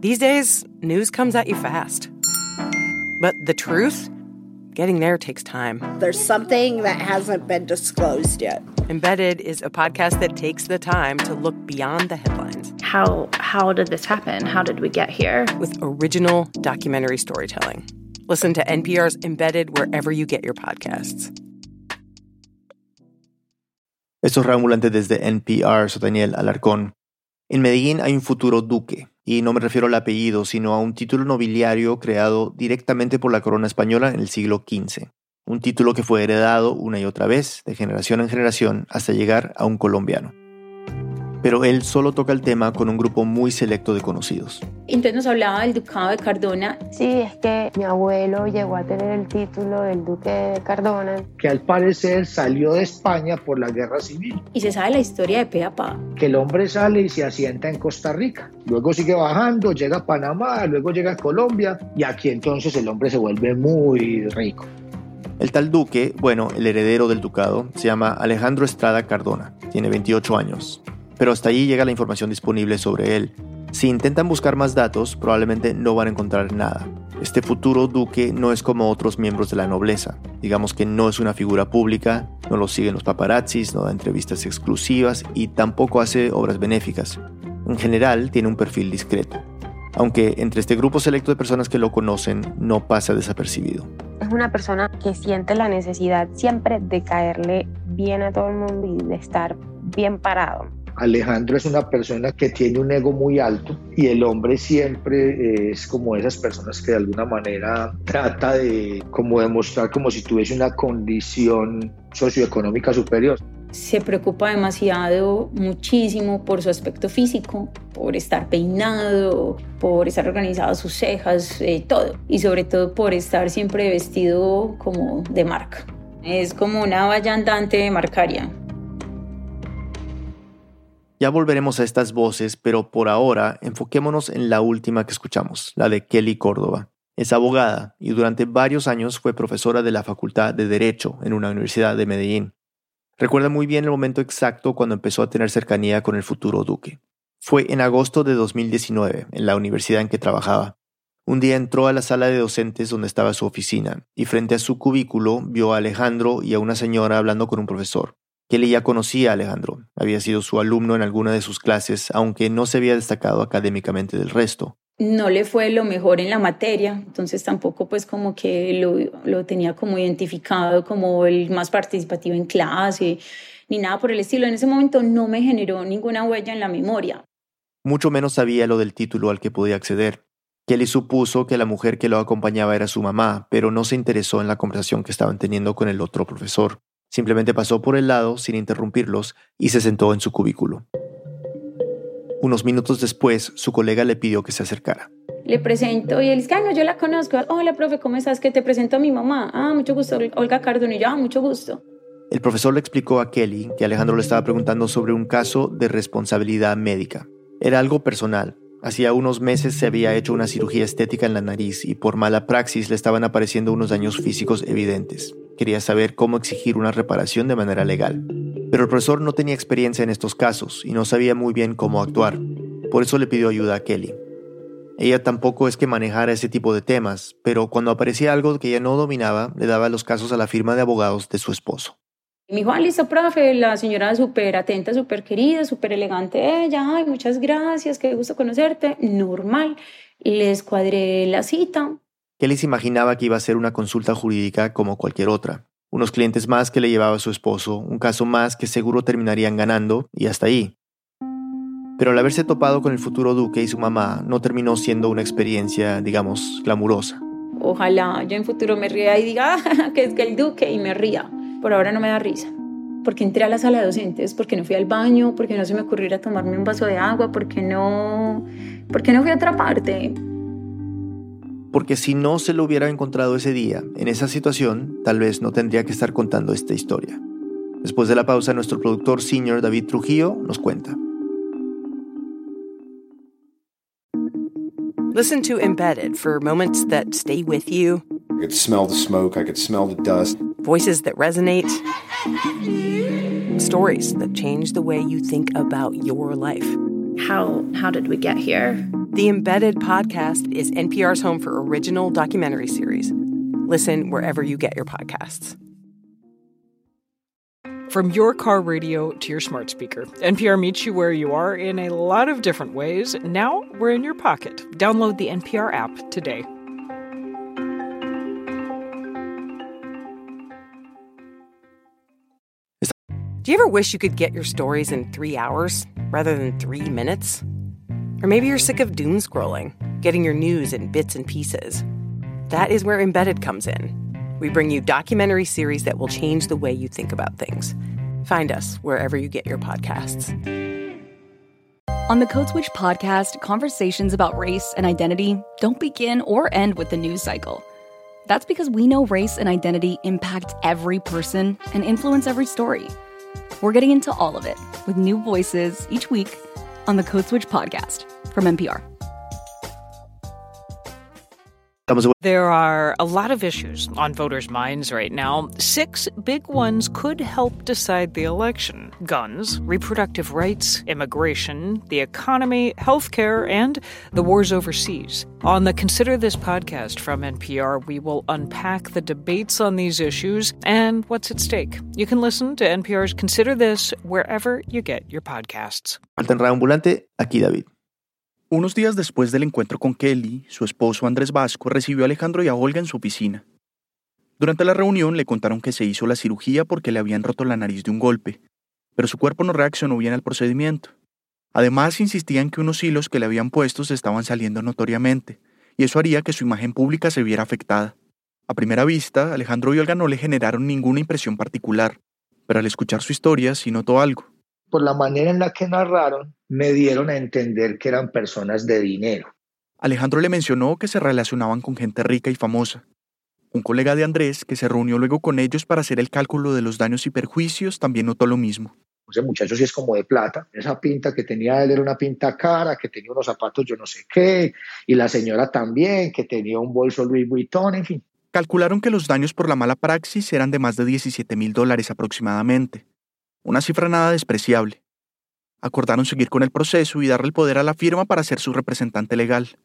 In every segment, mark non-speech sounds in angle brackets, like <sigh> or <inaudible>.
These days, news comes at you fast. But the truth? Getting there takes time. There's something that hasn't been disclosed yet. Embedded is a podcast that takes the time to look beyond the headlines. How how did this happen? How did we get here? With original documentary storytelling. Listen to NPR's Embedded wherever you get your podcasts. Esto es Reambulante desde NPR, soy Daniel Alarcón. En Medellín hay un futuro duque, y no me refiero al apellido, sino a un título nobiliario creado directamente por la corona española en el siglo XV. Un título que fue heredado una y otra vez, de generación en generación, hasta llegar a un colombiano pero él solo toca el tema con un grupo muy selecto de conocidos. Entonces nos hablaba del ducado de Cardona. Sí, es que mi abuelo llegó a tener el título del duque de Cardona. Que al parecer salió de España por la guerra civil. Y se sabe la historia de pe Que el hombre sale y se asienta en Costa Rica. Luego sigue bajando, llega a Panamá, luego llega a Colombia y aquí entonces el hombre se vuelve muy rico. El tal duque, bueno, el heredero del ducado, se llama Alejandro Estrada Cardona, tiene 28 años pero hasta allí llega la información disponible sobre él. Si intentan buscar más datos, probablemente no van a encontrar nada. Este futuro duque no es como otros miembros de la nobleza. Digamos que no es una figura pública, no lo siguen los paparazzis, no da entrevistas exclusivas y tampoco hace obras benéficas. En general, tiene un perfil discreto. Aunque entre este grupo selecto de personas que lo conocen no pasa desapercibido. Es una persona que siente la necesidad siempre de caerle bien a todo el mundo y de estar bien parado Alejandro es una persona que tiene un ego muy alto y el hombre siempre es como esas personas que de alguna manera trata de como demostrar como si tuviese una condición socioeconómica superior. Se preocupa demasiado, muchísimo por su aspecto físico, por estar peinado, por estar organizado sus cejas, eh, todo. Y sobre todo por estar siempre vestido como de marca. Es como una valla andante de marcaria. Ya volveremos a estas voces, pero por ahora enfoquémonos en la última que escuchamos, la de Kelly Córdoba. Es abogada y durante varios años fue profesora de la Facultad de Derecho en una universidad de Medellín. Recuerda muy bien el momento exacto cuando empezó a tener cercanía con el futuro duque. Fue en agosto de 2019, en la universidad en que trabajaba. Un día entró a la sala de docentes donde estaba su oficina y frente a su cubículo vio a Alejandro y a una señora hablando con un profesor. Kelly ya conocía a Alejandro, había sido su alumno en alguna de sus clases, aunque no se había destacado académicamente del resto. No le fue lo mejor en la materia, entonces tampoco pues como que lo, lo tenía como identificado como el más participativo en clase, ni nada por el estilo. En ese momento no me generó ninguna huella en la memoria. Mucho menos sabía lo del título al que podía acceder. Kelly supuso que la mujer que lo acompañaba era su mamá, pero no se interesó en la conversación que estaban teniendo con el otro profesor. Simplemente pasó por el lado sin interrumpirlos y se sentó en su cubículo. Unos minutos después, su colega le pidió que se acercara. Le presento y él dice, no, yo la conozco. Hola, profe, ¿cómo estás? Que te presento a mi mamá. Ah, mucho gusto, Olga Cardona. Y yo, ah, mucho gusto. El profesor le explicó a Kelly que Alejandro le estaba preguntando sobre un caso de responsabilidad médica. Era algo personal. Hacía unos meses se había hecho una cirugía estética en la nariz y por mala praxis le estaban apareciendo unos daños físicos evidentes quería saber cómo exigir una reparación de manera legal. Pero el profesor no tenía experiencia en estos casos y no sabía muy bien cómo actuar. Por eso le pidió ayuda a Kelly. Ella tampoco es que manejara ese tipo de temas, pero cuando aparecía algo que ella no dominaba, le daba los casos a la firma de abogados de su esposo. Me dijo, ah, listo, profe, la señora súper atenta, súper querida, súper elegante ella, ay, muchas gracias, qué gusto conocerte, normal. Les cuadré la cita, Kelly se imaginaba que iba a ser una consulta jurídica como cualquier otra. Unos clientes más que le llevaba a su esposo, un caso más que seguro terminarían ganando, y hasta ahí. Pero al haberse topado con el futuro duque y su mamá, no terminó siendo una experiencia, digamos, glamurosa. Ojalá yo en futuro me ría y diga <laughs> ah, que es que el duque y me ría. Por ahora no me da risa. Porque entré a la sala de docentes, porque no fui al baño, porque no se me ocurrió ir a tomarme un vaso de agua, porque no, porque no fui a otra parte porque si no se lo hubiera encontrado ese día, en esa situación, tal vez no tendría que estar contando esta historia. Después de la pausa, nuestro productor senior David Trujillo nos cuenta. Listen to Embedded for moments that stay with you. I could smell the smoke, I could smell the dust. Voices that resonate. Stories that change the way you think about your life. How how did we get here? The Embedded podcast is NPR's home for original documentary series. Listen wherever you get your podcasts. From your car radio to your smart speaker, NPR meets you where you are in a lot of different ways. Now we're in your pocket. Download the NPR app today. Do you ever wish you could get your stories in three hours rather than three minutes? Or maybe you're sick of doom scrolling, getting your news in bits and pieces. That is where Embedded comes in. We bring you documentary series that will change the way you think about things. Find us wherever you get your podcasts. On the Code Switch podcast, conversations about race and identity don't begin or end with the news cycle. That's because we know race and identity impact every person and influence every story. We're getting into all of it with new voices each week on the Code Switch podcast from NPR. There are a lot of issues on voters' minds right now. Six big ones could help decide the election guns, reproductive rights, immigration, the economy, healthcare, and the wars overseas. On the Consider This podcast from NPR, we will unpack the debates on these issues and what's at stake. You can listen to NPR's Consider This wherever you get your podcasts. En Radio Ambulante, aquí David. Unos días después del encuentro con Kelly, su esposo Andrés Vasco recibió a Alejandro y a Olga en su oficina. Durante la reunión le contaron que se hizo la cirugía porque le habían roto la nariz de un golpe, pero su cuerpo no reaccionó bien al procedimiento. Además, insistían que unos hilos que le habían puesto se estaban saliendo notoriamente, y eso haría que su imagen pública se viera afectada. A primera vista, Alejandro y Olga no le generaron ninguna impresión particular, pero al escuchar su historia sí notó algo. Por la manera en la que narraron, me dieron a entender que eran personas de dinero. Alejandro le mencionó que se relacionaban con gente rica y famosa. Un colega de Andrés, que se reunió luego con ellos para hacer el cálculo de los daños y perjuicios, también notó lo mismo. Ese muchacho sí es como de plata. Esa pinta que tenía él era una pinta cara, que tenía unos zapatos yo no sé qué, y la señora también, que tenía un bolso Louis Vuitton, en fin. Calcularon que los daños por la mala praxis eran de más de 17 mil dólares aproximadamente. Una cifra nada despreciable. Acordaron seguir con el proceso y darle el poder a la firma para ser su representante legal.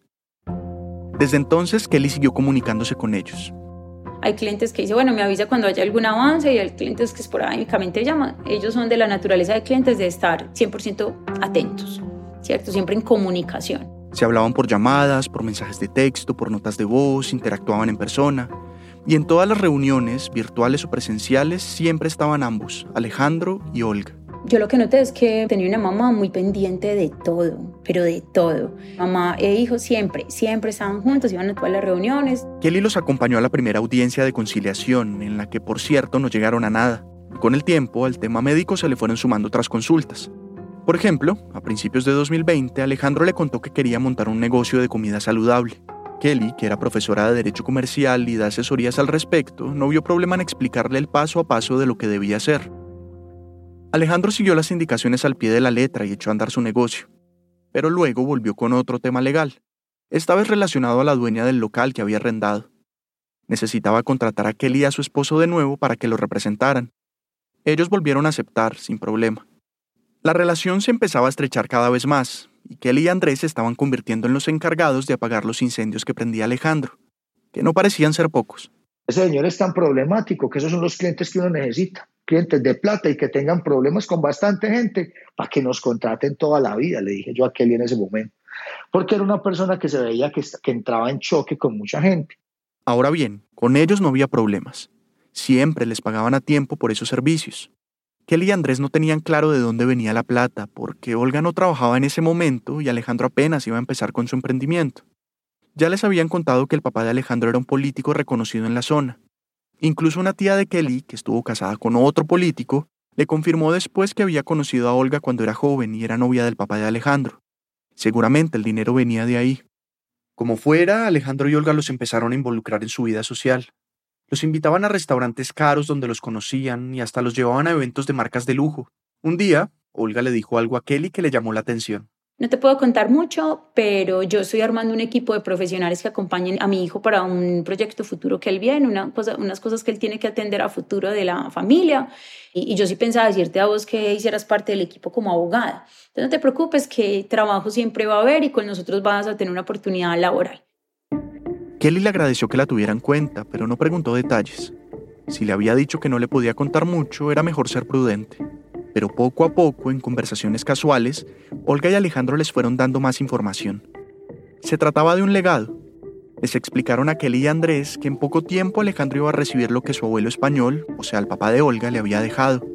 Desde entonces, Kelly siguió comunicándose con ellos. Hay clientes que dicen, bueno, me avisa cuando haya algún avance y hay clientes que esporádicamente llaman. Ellos son de la naturaleza de clientes de estar 100% atentos, ¿cierto? Siempre en comunicación. Se hablaban por llamadas, por mensajes de texto, por notas de voz, interactuaban en persona. Y en todas las reuniones, virtuales o presenciales, siempre estaban ambos, Alejandro y Olga. Yo lo que noté es que tenía una mamá muy pendiente de todo, pero de todo. Mamá e hijo siempre, siempre estaban juntos, iban a todas las reuniones. Kelly los acompañó a la primera audiencia de conciliación, en la que por cierto no llegaron a nada. Con el tiempo, al tema médico se le fueron sumando otras consultas. Por ejemplo, a principios de 2020, Alejandro le contó que quería montar un negocio de comida saludable. Kelly, que era profesora de Derecho Comercial y da asesorías al respecto, no vio problema en explicarle el paso a paso de lo que debía hacer. Alejandro siguió las indicaciones al pie de la letra y echó a andar su negocio, pero luego volvió con otro tema legal, esta vez relacionado a la dueña del local que había arrendado. Necesitaba contratar a Kelly y a su esposo de nuevo para que lo representaran. Ellos volvieron a aceptar, sin problema. La relación se empezaba a estrechar cada vez más, y Kelly y Andrés se estaban convirtiendo en los encargados de apagar los incendios que prendía Alejandro, que no parecían ser pocos. Ese señor es tan problemático que esos son los clientes que uno necesita clientes de plata y que tengan problemas con bastante gente para que nos contraten toda la vida, le dije yo a Kelly en ese momento. Porque era una persona que se veía que, que entraba en choque con mucha gente. Ahora bien, con ellos no había problemas. Siempre les pagaban a tiempo por esos servicios. Kelly y Andrés no tenían claro de dónde venía la plata, porque Olga no trabajaba en ese momento y Alejandro apenas iba a empezar con su emprendimiento. Ya les habían contado que el papá de Alejandro era un político reconocido en la zona, Incluso una tía de Kelly, que estuvo casada con otro político, le confirmó después que había conocido a Olga cuando era joven y era novia del papá de Alejandro. Seguramente el dinero venía de ahí. Como fuera, Alejandro y Olga los empezaron a involucrar en su vida social. Los invitaban a restaurantes caros donde los conocían y hasta los llevaban a eventos de marcas de lujo. Un día, Olga le dijo algo a Kelly que le llamó la atención. No te puedo contar mucho, pero yo estoy armando un equipo de profesionales que acompañen a mi hijo para un proyecto futuro que él viene, una unas cosas que él tiene que atender a futuro de la familia. Y, y, yo sí pensaba decirte a vos que hicieras parte del equipo como abogada. Entonces no te preocupes que trabajo siempre va a haber y con nosotros vas a tener una oportunidad laboral. Kelly le agradeció que la tuviera en cuenta, pero no preguntó detalles. Si le había dicho que no le podía contar mucho, era mejor ser prudente pero poco a poco, en conversaciones casuales, Olga y Alejandro les fueron dando más información. Se trataba de un legado. Les explicaron a Kelly y Andrés que en poco tiempo Alejandro iba a recibir lo que su abuelo español, o sea, el papá de Olga, le había dejado.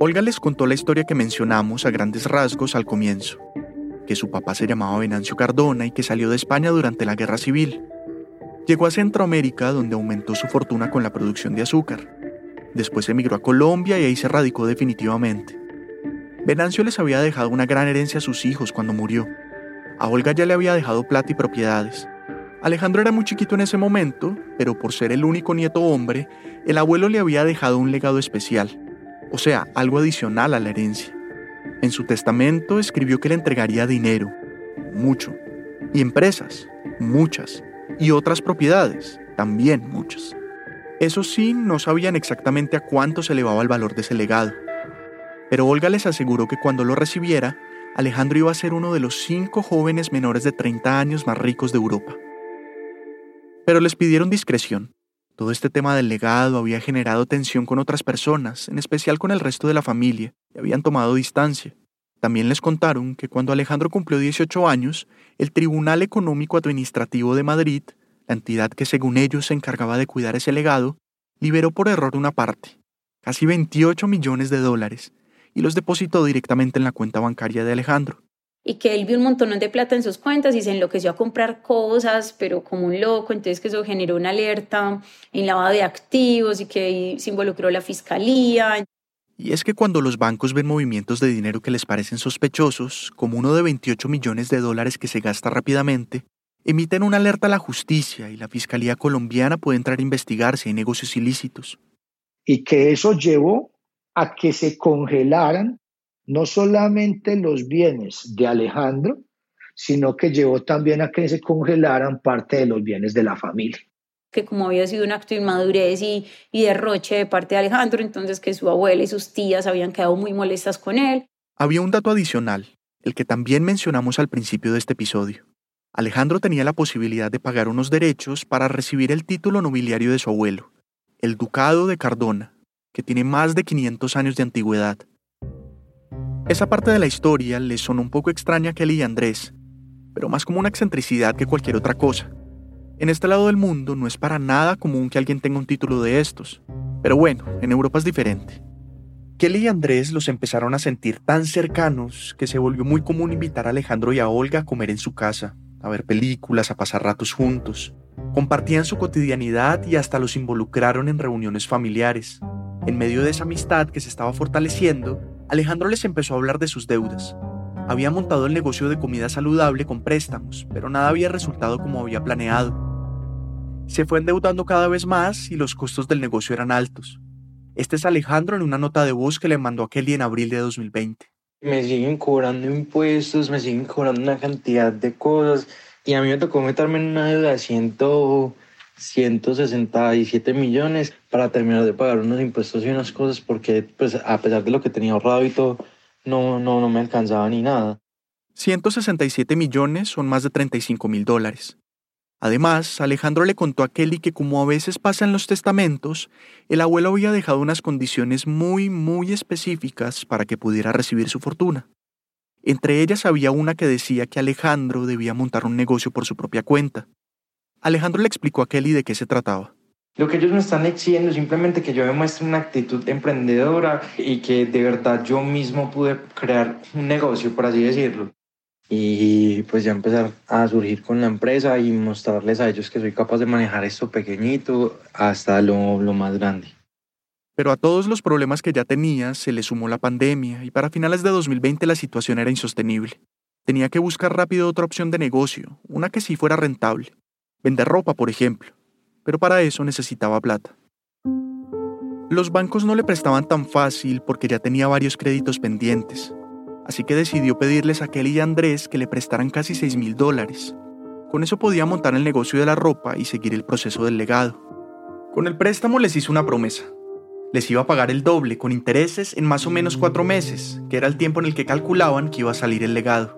Olga les contó la historia que mencionamos a grandes rasgos al comienzo, que su papá se llamaba Venancio Cardona y que salió de España durante la Guerra Civil. Llegó a Centroamérica donde aumentó su fortuna con la producción de azúcar Después emigró a Colombia y ahí se radicó definitivamente. Venancio les había dejado una gran herencia a sus hijos cuando murió. A Olga ya le había dejado plata y propiedades. Alejandro era muy chiquito en ese momento, pero por ser el único nieto hombre, el abuelo le había dejado un legado especial, o sea, algo adicional a la herencia. En su testamento escribió que le entregaría dinero, mucho, y empresas, muchas, y otras propiedades, también muchas. Eso sí, no sabían exactamente a cuánto se elevaba el valor de ese legado. Pero Olga les aseguró que cuando lo recibiera, Alejandro iba a ser uno de los cinco jóvenes menores de 30 años más ricos de Europa. Pero les pidieron discreción. Todo este tema del legado había generado tensión con otras personas, en especial con el resto de la familia, y habían tomado distancia. También les contaron que cuando Alejandro cumplió 18 años, el Tribunal Económico Administrativo de Madrid la entidad que según ellos se encargaba de cuidar ese legado, liberó por error una parte, casi 28 millones de dólares, y los depositó directamente en la cuenta bancaria de Alejandro. Y que él vio un montón de plata en sus cuentas y se enloqueció a comprar cosas, pero como un loco, entonces que eso generó una alerta en lavado de activos y que se involucró la fiscalía. Y es que cuando los bancos ven movimientos de dinero que les parecen sospechosos, como uno de 28 millones de dólares que se gasta rápidamente, emiten una alerta a la justicia y la Fiscalía colombiana puede entrar a investigar si hay negocios ilícitos. Y que eso llevó a que se congelaran no solamente los bienes de Alejandro, sino que llevó también a que se congelaran parte de los bienes de la familia. Que como había sido un acto de inmadurez y, y derroche de parte de Alejandro, entonces que su abuela y sus tías habían quedado muy molestas con él. Había un dato adicional, el que también mencionamos al principio de este episodio. Alejandro tenía la posibilidad de pagar unos derechos para recibir el título nobiliario de su abuelo, el Ducado de Cardona, que tiene más de 500 años de antigüedad. Esa parte de la historia le sonó un poco extraña a Kelly y Andrés, pero más como una excentricidad que cualquier otra cosa. En este lado del mundo no es para nada común que alguien tenga un título de estos, pero bueno, en Europa es diferente. Kelly y Andrés los empezaron a sentir tan cercanos que se volvió muy común invitar a Alejandro y a Olga a comer en su casa, a ver películas, a pasar ratos juntos. Compartían su cotidianidad y hasta los involucraron en reuniones familiares. En medio de esa amistad que se estaba fortaleciendo, Alejandro les empezó a hablar de sus deudas. Había montado el negocio de comida saludable con préstamos, pero nada había resultado como había planeado. Se fue endeudando cada vez más y los costos del negocio eran altos. Este es Alejandro en una nota de voz que le mandó a Kelly en abril de 2020 me siguen cobrando impuestos, me siguen cobrando una cantidad de cosas y a mí me tocó meterme en una deuda de 167 millones para terminar de pagar unos impuestos y unas cosas porque pues a pesar de lo que tenía ahorrado y todo, no, no, no me alcanzaba ni nada. 167 millones son más de 35 mil dólares. Además, Alejandro le contó a Kelly que como a veces pasa en los testamentos, el abuelo había dejado unas condiciones muy, muy específicas para que pudiera recibir su fortuna. Entre ellas había una que decía que Alejandro debía montar un negocio por su propia cuenta. Alejandro le explicó a Kelly de qué se trataba. Lo que ellos me están exigiendo es simplemente que yo demuestre una actitud emprendedora y que de verdad yo mismo pude crear un negocio, por así decirlo y pues ya empezar a surgir con la empresa y mostrarles a ellos que soy capaz de manejar esto pequeñito hasta lo, lo más grande. Pero a todos los problemas que ya tenía se le sumó la pandemia y para finales de 2020 la situación era insostenible. Tenía que buscar rápido otra opción de negocio, una que sí fuera rentable. Vender ropa, por ejemplo. Pero para eso necesitaba plata. Los bancos no le prestaban tan fácil porque ya tenía varios créditos pendientes, así que decidió pedirles a Kelly y Andrés que le prestaran casi 6 mil dólares. Con eso podía montar el negocio de la ropa y seguir el proceso del legado. Con el préstamo les hizo una promesa. Les iba a pagar el doble con intereses en más o menos cuatro meses, que era el tiempo en el que calculaban que iba a salir el legado.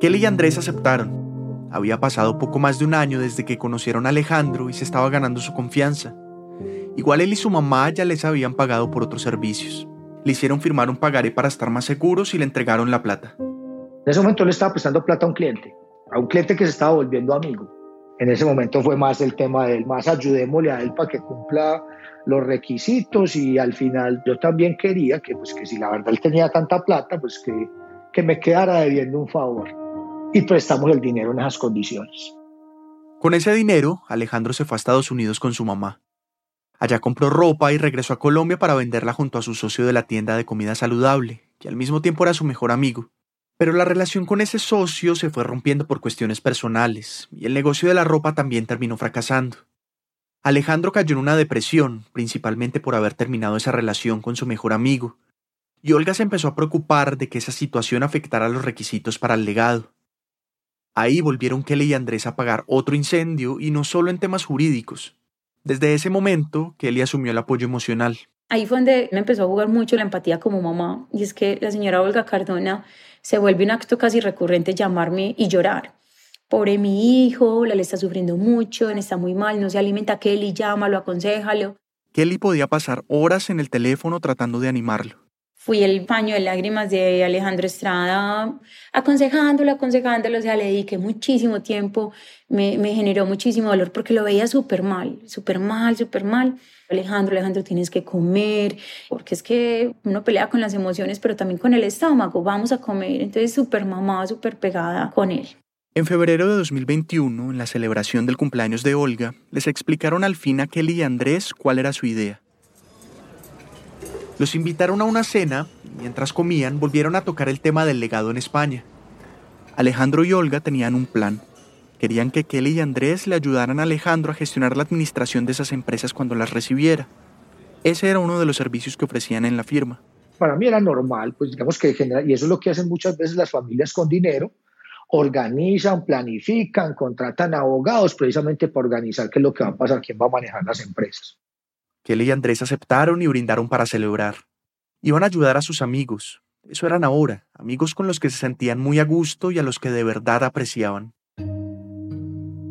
Kelly y Andrés aceptaron. Había pasado poco más de un año desde que conocieron a Alejandro y se estaba ganando su confianza. Igual él y su mamá ya les habían pagado por otros servicios. Le hicieron firmar un pagaré para estar más seguros y le entregaron la plata. En ese momento le estaba prestando plata a un cliente, a un cliente que se estaba volviendo amigo. En ese momento fue más el tema de él, más ayudémosle a él para que cumpla los requisitos y al final yo también quería que, pues, que si la verdad él tenía tanta plata, pues que, que me quedara debiendo un favor y prestamos el dinero en esas condiciones. Con ese dinero, Alejandro se fue a Estados Unidos con su mamá. Allá compró ropa y regresó a Colombia para venderla junto a su socio de la tienda de comida saludable, que al mismo tiempo era su mejor amigo. Pero la relación con ese socio se fue rompiendo por cuestiones personales, y el negocio de la ropa también terminó fracasando. Alejandro cayó en una depresión, principalmente por haber terminado esa relación con su mejor amigo, y Olga se empezó a preocupar de que esa situación afectara los requisitos para el legado. Ahí volvieron Kelly y Andrés a pagar otro incendio y no solo en temas jurídicos. Desde ese momento, Kelly asumió el apoyo emocional. Ahí fue donde me empezó a jugar mucho la empatía como mamá, y es que la señora Olga Cardona se vuelve un acto casi recurrente llamarme y llorar pobre mi hijo, la le está sufriendo mucho, está muy mal, no se alimenta, Kelly, llámalo, aconsejalo. Kelly podía pasar horas en el teléfono tratando de animarlo. Fui el paño de lágrimas de Alejandro Estrada, aconsejándolo, aconsejándolo, o sea, le dediqué muchísimo tiempo, me, generó muchísimo dolor porque lo veía súper mal, súper mal, súper mal. Alejandro, Alejandro, tienes que comer, porque es que uno pelea con las emociones, pero también con el estómago, vamos a comer. Entonces, súper mamá, súper pegada con él. En febrero de 2021, en la celebración del cumpleaños de Olga, les explicaron al fin a Kelly y Andrés cuál era su idea. Los invitaron a una cena y mientras comían volvieron a tocar el tema del legado en España. Alejandro y Olga tenían un plan. Querían que Kelly y Andrés le ayudaran a Alejandro a gestionar la administración de esas empresas cuando las recibiera. Ese era uno de los servicios que ofrecían en la firma. Para mí era normal, pues digamos que y eso es lo que hacen muchas veces las familias con dinero, organizan, planifican, contratan abogados precisamente para organizar qué es lo que va a pasar, quién va a manejar las empresas. Kelly y Andrés aceptaron y brindaron para celebrar. Iban a ayudar a sus amigos. Eso eran ahora, amigos con los que se sentían muy a gusto y a los que de verdad apreciaban.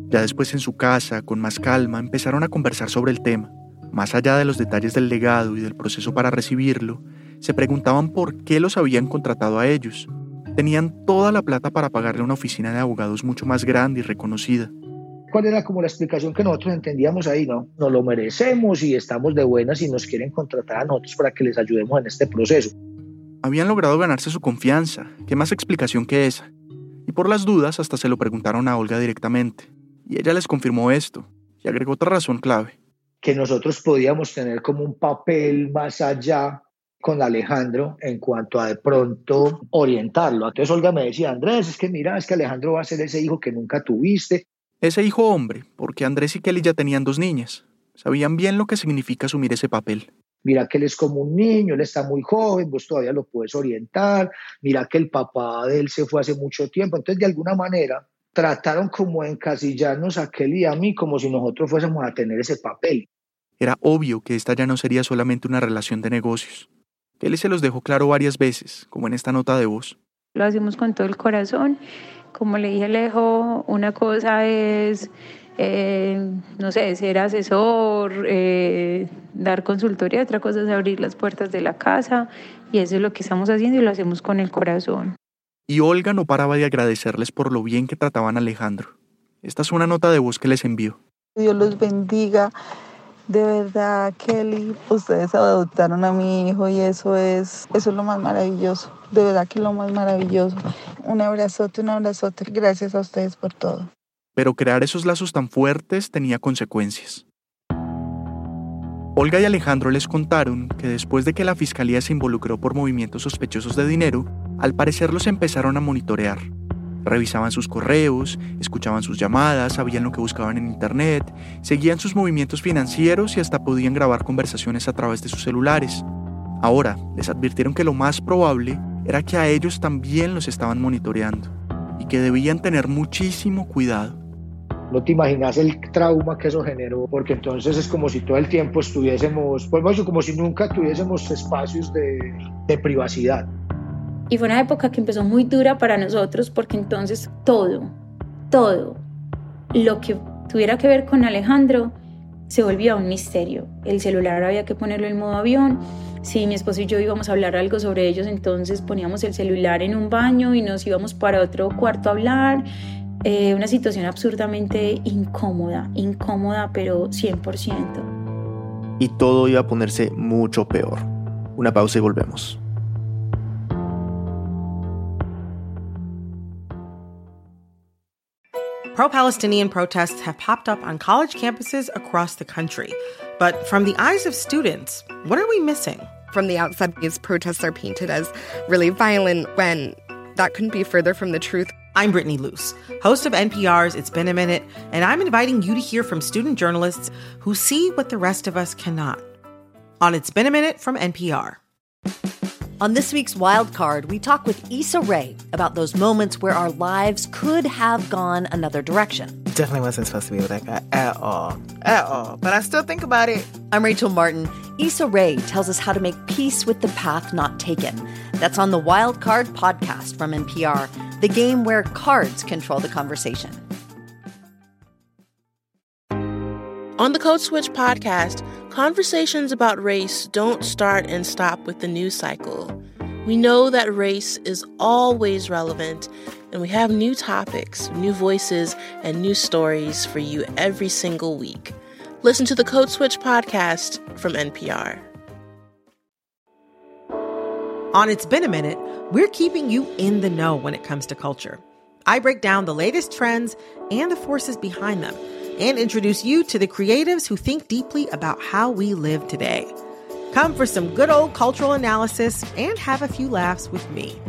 Ya después en su casa, con más calma, empezaron a conversar sobre el tema. Más allá de los detalles del legado y del proceso para recibirlo, se preguntaban por qué los habían contratado a ellos, Tenían toda la plata para pagarle una oficina de abogados mucho más grande y reconocida. ¿Cuál era como la explicación que nosotros entendíamos ahí? No, nos lo merecemos y estamos de buenas y nos quieren contratar a nosotros para que les ayudemos en este proceso. Habían logrado ganarse su confianza. ¿Qué más explicación que esa? Y por las dudas hasta se lo preguntaron a Olga directamente. Y ella les confirmó esto y agregó otra razón clave. Que nosotros podíamos tener como un papel más allá con Alejandro en cuanto a de pronto orientarlo. Entonces Olga me decía, Andrés, es que mira, es que Alejandro va a ser ese hijo que nunca tuviste. Ese hijo hombre, porque Andrés y Kelly ya tenían dos niñas. Sabían bien lo que significa asumir ese papel. Mira que él es como un niño, él está muy joven, vos todavía lo puedes orientar. Mira que el papá de él se fue hace mucho tiempo. Entonces, de alguna manera, trataron como de encasillarnos a Kelly y a mí como si nosotros fuésemos a tener ese papel. Era obvio que esta ya no sería solamente una relación de negocios. Él se los dejó claro varias veces, como en esta nota de voz. Lo hacemos con todo el corazón. Como le dije Alejo, una cosa es, eh, no sé, ser asesor, eh, dar consultoría, otra cosa es abrir las puertas de la casa y eso es lo que estamos haciendo y lo hacemos con el corazón. Y Olga no paraba de agradecerles por lo bien que trataban a Alejandro. Esta es una nota de voz que les envió. Dios los bendiga de verdad, Kelly, ustedes adoptaron a mi hijo y eso es, eso es lo más maravilloso. De verdad que es lo más maravilloso. Un abrazote, un abrazote. Gracias a ustedes por todo. Pero crear esos lazos tan fuertes tenía consecuencias. Olga y Alejandro les contaron que después de que la fiscalía se involucró por movimientos sospechosos de dinero, al parecer los empezaron a monitorear Revisaban sus correos, escuchaban sus llamadas, sabían lo que buscaban en Internet, seguían sus movimientos financieros y hasta podían grabar conversaciones a través de sus celulares. Ahora, les advirtieron que lo más probable era que a ellos también los estaban monitoreando y que debían tener muchísimo cuidado. No te imaginas el trauma que eso generó, porque entonces es como si todo el tiempo estuviésemos, pues como si nunca tuviésemos espacios de, de privacidad. Y fue una época que empezó muy dura para nosotros porque entonces todo, todo lo que tuviera que ver con Alejandro se volvía un misterio. El celular había que ponerlo en modo avión. Si mi esposo y yo íbamos a hablar algo sobre ellos, entonces poníamos el celular en un baño y nos íbamos para otro cuarto a hablar. Eh, una situación absurdamente incómoda, incómoda, pero 100%. Y todo iba a ponerse mucho peor. Una pausa y volvemos. Pro Palestinian protests have popped up on college campuses across the country. But from the eyes of students, what are we missing? From the outside, these protests are painted as really violent when that couldn't be further from the truth. I'm Brittany Luce, host of NPR's It's Been a Minute, and I'm inviting you to hear from student journalists who see what the rest of us cannot. On It's Been a Minute from NPR. On this week's Wild Card, we talk with Issa Rae about those moments where our lives could have gone another direction. Definitely wasn't supposed to be with that guy at all. At all. But I still think about it. I'm Rachel Martin. Issa Rae tells us how to make peace with the path not taken. That's on the Wild Card podcast from NPR, the game where cards control the conversation. On the Code Switch podcast, conversations about race don't start and stop with the news cycle. We know that race is always relevant, and we have new topics, new voices, and new stories for you every single week. Listen to the Code Switch podcast from NPR. On It's Been a Minute, we're keeping you in the know when it comes to culture. I break down the latest trends and the forces behind them and introduce you to the creatives who think deeply about how we live today. Come for some good old cultural analysis and have a few laughs with me.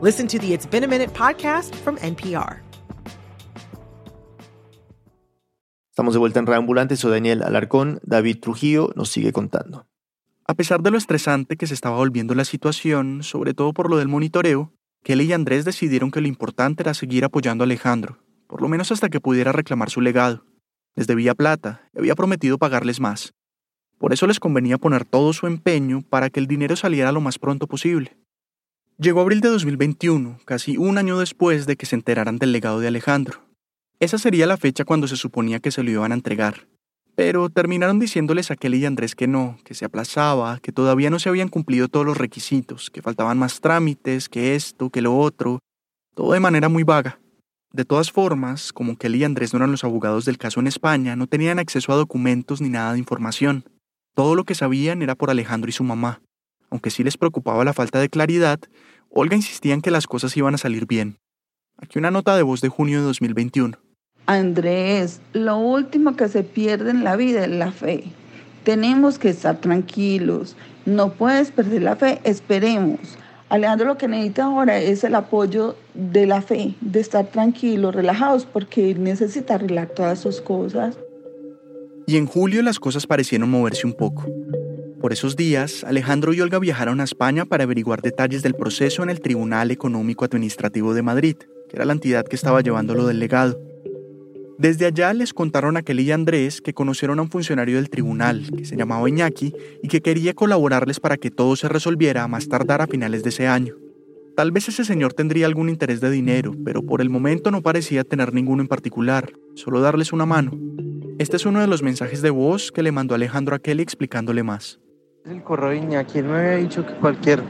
Listen to the It's Been a Minute podcast from NPR. Estamos de vuelta en Reambulante, soy Daniel Alarcón. David Trujillo nos sigue contando. A pesar de lo estresante que se estaba volviendo la situación, sobre todo por lo del monitoreo, Kelly y Andrés decidieron que lo importante era seguir apoyando a Alejandro, por lo menos hasta que pudiera reclamar su legado. Les debía plata había prometido pagarles más. Por eso les convenía poner todo su empeño para que el dinero saliera lo más pronto posible. Llegó abril de 2021, casi un año después de que se enteraran del legado de Alejandro. Esa sería la fecha cuando se suponía que se lo iban a entregar. Pero terminaron diciéndoles a Kelly y Andrés que no, que se aplazaba, que todavía no se habían cumplido todos los requisitos, que faltaban más trámites, que esto, que lo otro, todo de manera muy vaga. De todas formas, como Kelly y Andrés no eran los abogados del caso en España, no tenían acceso a documentos ni nada de información. Todo lo que sabían era por Alejandro y su mamá. Aunque sí les preocupaba la falta de claridad, Olga insistía en que las cosas iban a salir bien. Aquí una nota de voz de junio de 2021. Andrés, lo último que se pierde en la vida es la fe. Tenemos que estar tranquilos. No puedes perder la fe. Esperemos. Alejandro lo que necesita ahora es el apoyo de la fe, de estar tranquilos, relajados, porque necesita arreglar todas sus cosas. Y en julio las cosas parecieron moverse un poco. Por esos días, Alejandro y Olga viajaron a España para averiguar detalles del proceso en el Tribunal Económico Administrativo de Madrid, que era la entidad que estaba llevando lo del legado. Desde allá les contaron a Kelly y Andrés que conocieron a un funcionario del tribunal, que se llamaba Iñaki, y que quería colaborarles para que todo se resolviera a más tardar a finales de ese año. Tal vez ese señor tendría algún interés de dinero, pero por el momento no parecía tener ninguno en particular, solo darles una mano. Este es uno de los mensajes de voz que le mandó Alejandro a Kelly explicándole más. El correo de Iñaki, me había dicho que cualquier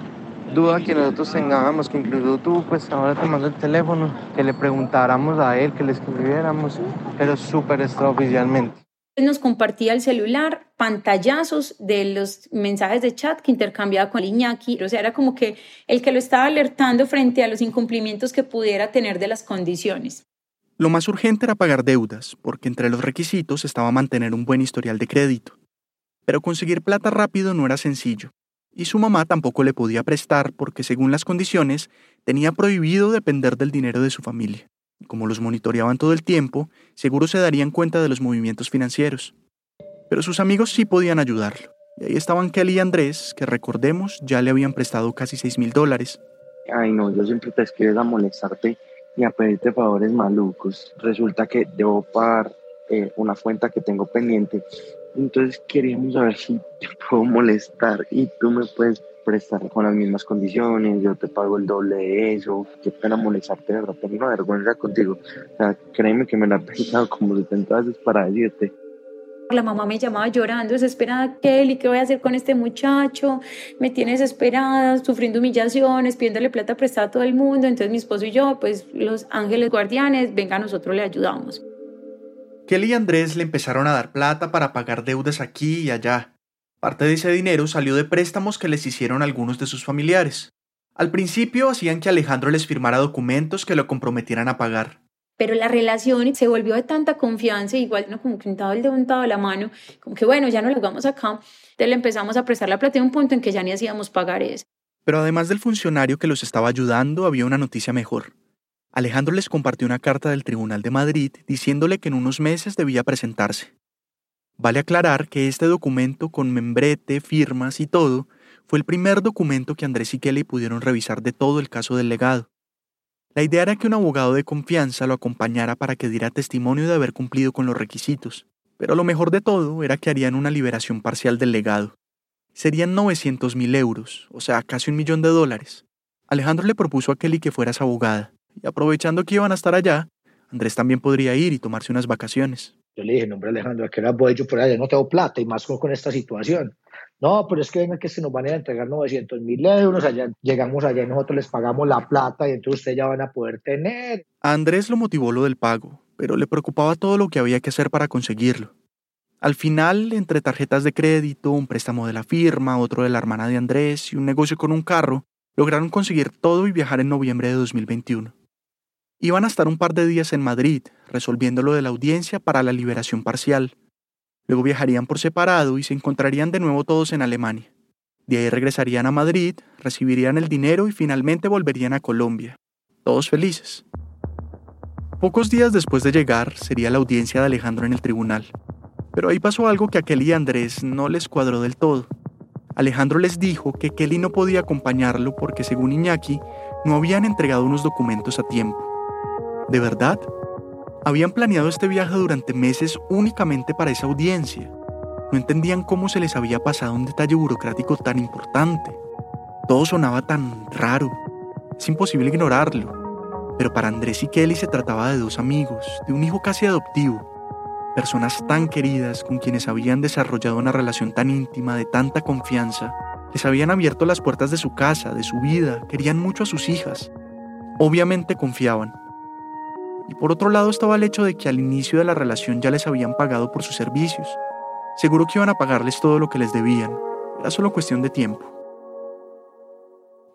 duda que nosotros tengamos, que incluso tú, pues ahora te mando el teléfono, que le preguntáramos a él, que le escribiéramos, pero súper extraoficialmente. Nos compartía el celular, pantallazos de los mensajes de chat que intercambiaba con Iñaki, o sea, era como que el que lo estaba alertando frente a los incumplimientos que pudiera tener de las condiciones. Lo más urgente era pagar deudas, porque entre los requisitos estaba mantener un buen historial de crédito. Pero conseguir plata rápido no era sencillo, y su mamá tampoco le podía prestar porque según las condiciones tenía prohibido depender del dinero de su familia. Como los monitoreaban todo el tiempo, seguro se darían cuenta de los movimientos financieros. Pero sus amigos sí podían ayudarlo. Y ahí estaban Kelly y Andrés, que recordemos ya le habían prestado casi 6 mil dólares. ay no, yo siempre te escribes a molestarte y a pedirte favores malucos. Resulta que debo pagar eh, una cuenta que tengo pendiente. Entonces queríamos saber si te <laughs> puedo molestar y tú me puedes prestar con las mismas condiciones, yo te pago el doble de eso, qué pena molestarte, de verdad, tengo una vergüenza contigo. O sea, créeme que me lo he pensado como 70 veces para decirte. La mamá me llamaba llorando, desesperada, Kelly, ¿qué voy a hacer con este muchacho? Me tiene desesperada, sufriendo humillaciones, pidiéndole plata prestada a todo el mundo. Entonces mi esposo y yo, pues los ángeles guardianes, venga, nosotros le ayudamos. Kelly y Andrés le empezaron a dar plata para pagar deudas aquí y allá. Parte de ese dinero salió de préstamos que les hicieron algunos de sus familiares. Al principio hacían que Alejandro les firmara documentos que lo comprometieran a pagar. Pero la relación se volvió de tanta confianza, igual no como que un el dedo, untado la mano, como que bueno, ya no lo jugamos acá. Entonces le empezamos a prestar la plata en un punto en que ya ni hacíamos pagar eso. Pero además del funcionario que los estaba ayudando, había una noticia mejor. Alejandro les compartió una carta del Tribunal de Madrid diciéndole que en unos meses debía presentarse. Vale aclarar que este documento con membrete, firmas y todo fue el primer documento que Andrés y Kelly pudieron revisar de todo el caso del legado. La idea era que un abogado de confianza lo acompañara para que diera testimonio de haber cumplido con los requisitos, pero lo mejor de todo era que harían una liberación parcial del legado. Serían 900 mil euros, o sea, casi un millón de dólares. Alejandro le propuso a Kelly que fuera su abogada, y aprovechando que iban a estar allá, Andrés también podría ir y tomarse unas vacaciones. Yo le dije, nombre Alejandro, ¿a qué hora voy yo por allá? No tengo plata y más con, con esta situación. No, pero es que venga que se nos van a entregar 900 mil euros, allá, llegamos allá y nosotros les pagamos la plata y entonces ustedes ya van a poder tener. A Andrés lo motivó lo del pago, pero le preocupaba todo lo que había que hacer para conseguirlo. Al final, entre tarjetas de crédito, un préstamo de la firma, otro de la hermana de Andrés y un negocio con un carro, lograron conseguir todo y viajar en noviembre de 2021. Iban a estar un par de días en Madrid, resolviendo lo de la audiencia para la liberación parcial. Luego viajarían por separado y se encontrarían de nuevo todos en Alemania. De ahí regresarían a Madrid, recibirían el dinero y finalmente volverían a Colombia. Todos felices. Pocos días después de llegar sería la audiencia de Alejandro en el tribunal. Pero ahí pasó algo que a Kelly y Andrés no les cuadró del todo. Alejandro les dijo que Kelly no podía acompañarlo porque según Iñaki no habían entregado unos documentos a tiempo. ¿De verdad? Habían planeado este viaje durante meses únicamente para esa audiencia. No entendían cómo se les había pasado un detalle burocrático tan importante. Todo sonaba tan raro. Es imposible ignorarlo. Pero para Andrés y Kelly se trataba de dos amigos, de un hijo casi adoptivo. Personas tan queridas con quienes habían desarrollado una relación tan íntima, de tanta confianza. Les habían abierto las puertas de su casa, de su vida, querían mucho a sus hijas. Obviamente confiaban, y por otro lado estaba el hecho de que al inicio de la relación ya les habían pagado por sus servicios. Seguro que iban a pagarles todo lo que les debían. Era solo cuestión de tiempo.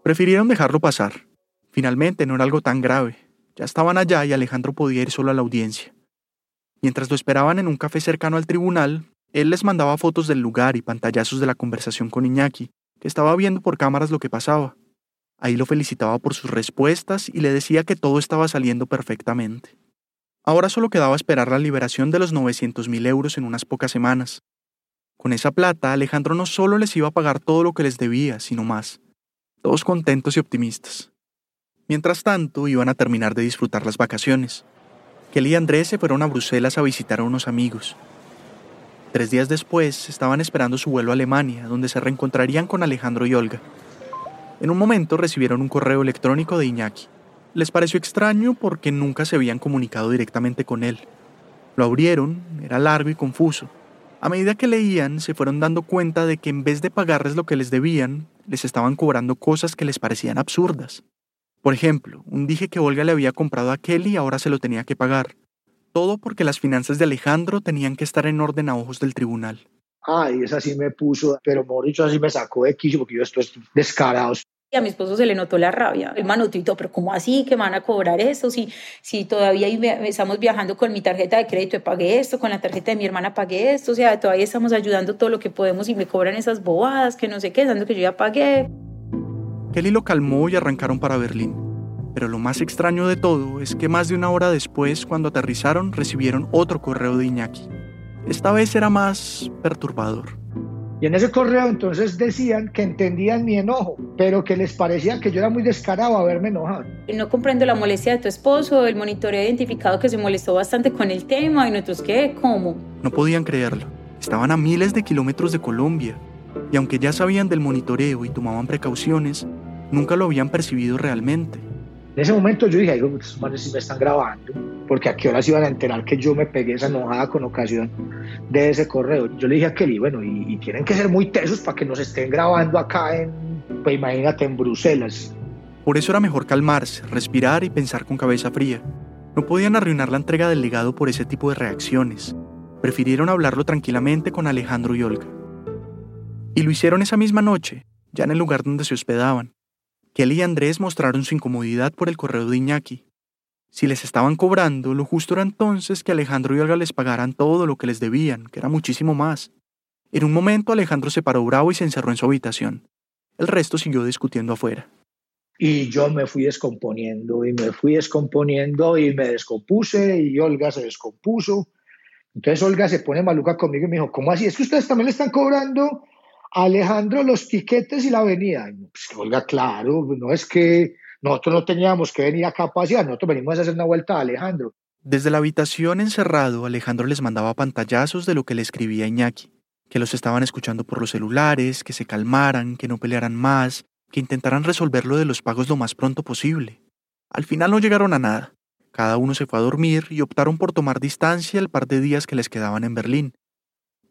Prefirieron dejarlo pasar. Finalmente no era algo tan grave. Ya estaban allá y Alejandro podía ir solo a la audiencia. Mientras lo esperaban en un café cercano al tribunal, él les mandaba fotos del lugar y pantallazos de la conversación con Iñaki, que estaba viendo por cámaras lo que pasaba. Ahí lo felicitaba por sus respuestas y le decía que todo estaba saliendo perfectamente. Ahora solo quedaba esperar la liberación de los 900 mil euros en unas pocas semanas. Con esa plata, Alejandro no solo les iba a pagar todo lo que les debía, sino más. Todos contentos y optimistas. Mientras tanto, iban a terminar de disfrutar las vacaciones. Kelly y Andrés se fueron a Bruselas a visitar a unos amigos. Tres días después, estaban esperando su vuelo a Alemania, donde se reencontrarían con Alejandro y Olga. En un momento recibieron un correo electrónico de Iñaki. Les pareció extraño porque nunca se habían comunicado directamente con él. Lo abrieron, era largo y confuso. A medida que leían, se fueron dando cuenta de que en vez de pagarles lo que les debían, les estaban cobrando cosas que les parecían absurdas. Por ejemplo, un dije que Olga le había comprado a Kelly y ahora se lo tenía que pagar. Todo porque las finanzas de Alejandro tenían que estar en orden a ojos del tribunal. Ay, esa sí me puso, pero mejor dicho, así me sacó de quicio porque yo estoy descarado. Y a mi esposo se le notó la rabia, el manotito, pero ¿cómo así que van a cobrar eso? Si, si todavía estamos viajando con mi tarjeta de crédito, pagué esto, con la tarjeta de mi hermana pagué esto, o sea, todavía estamos ayudando todo lo que podemos y me cobran esas bobadas que no sé qué, dando que yo ya pagué. Kelly lo calmó y arrancaron para Berlín. Pero lo más extraño de todo es que más de una hora después, cuando aterrizaron, recibieron otro correo de Iñaki. Esta vez era más perturbador. Y en ese correo entonces decían que entendían mi enojo, pero que les parecía que yo era muy descarado haberme enojado. No comprendo la molestia de tu esposo, el monitoreo identificado que se molestó bastante con el tema y nosotros qué, ¿cómo? No podían creerlo. Estaban a miles de kilómetros de Colombia y aunque ya sabían del monitoreo y tomaban precauciones, nunca lo habían percibido realmente. En ese momento yo dije, estos manes sí me están grabando, porque a qué horas iban a enterar que yo me pegué esa enojada con ocasión de ese correo. Yo le dije a Kelly, bueno, y, tienen que ser muy tesos para que nos estén grabando acá en, pues imagínate, en Bruselas. Por eso era mejor calmarse, respirar y pensar con cabeza fría. No podían arruinar la entrega del legado por ese tipo de reacciones. Prefirieron hablarlo tranquilamente con Alejandro y Olga. Y lo hicieron esa misma noche, ya en el lugar donde se hospedaban. Kelly y Andrés mostraron su incomodidad por el correo de Iñaki. Si les estaban cobrando, lo justo era entonces que Alejandro y Olga les pagaran todo lo que les debían, que era muchísimo más. En un momento Alejandro se paró bravo y se encerró en su habitación. El resto siguió discutiendo afuera. Y yo me fui descomponiendo y me fui descomponiendo y me descompuse y Olga se descompuso. Entonces Olga se pone maluca conmigo y me dijo, ¿cómo así? ¿Es que ustedes también le están cobrando Alejandro, los tiquetes y la avenida. Pues, Olga, claro, no es que nosotros no teníamos que venir a pasear, nosotros venimos a hacer una vuelta a Alejandro. Desde la habitación encerrado, Alejandro les mandaba pantallazos de lo que le escribía Iñaki, que los estaban escuchando por los celulares, que se calmaran, que no pelearan más, que intentaran resolver lo de los pagos lo más pronto posible. Al final no llegaron a nada. Cada uno se fue a dormir y optaron por tomar distancia el par de días que les quedaban en Berlín.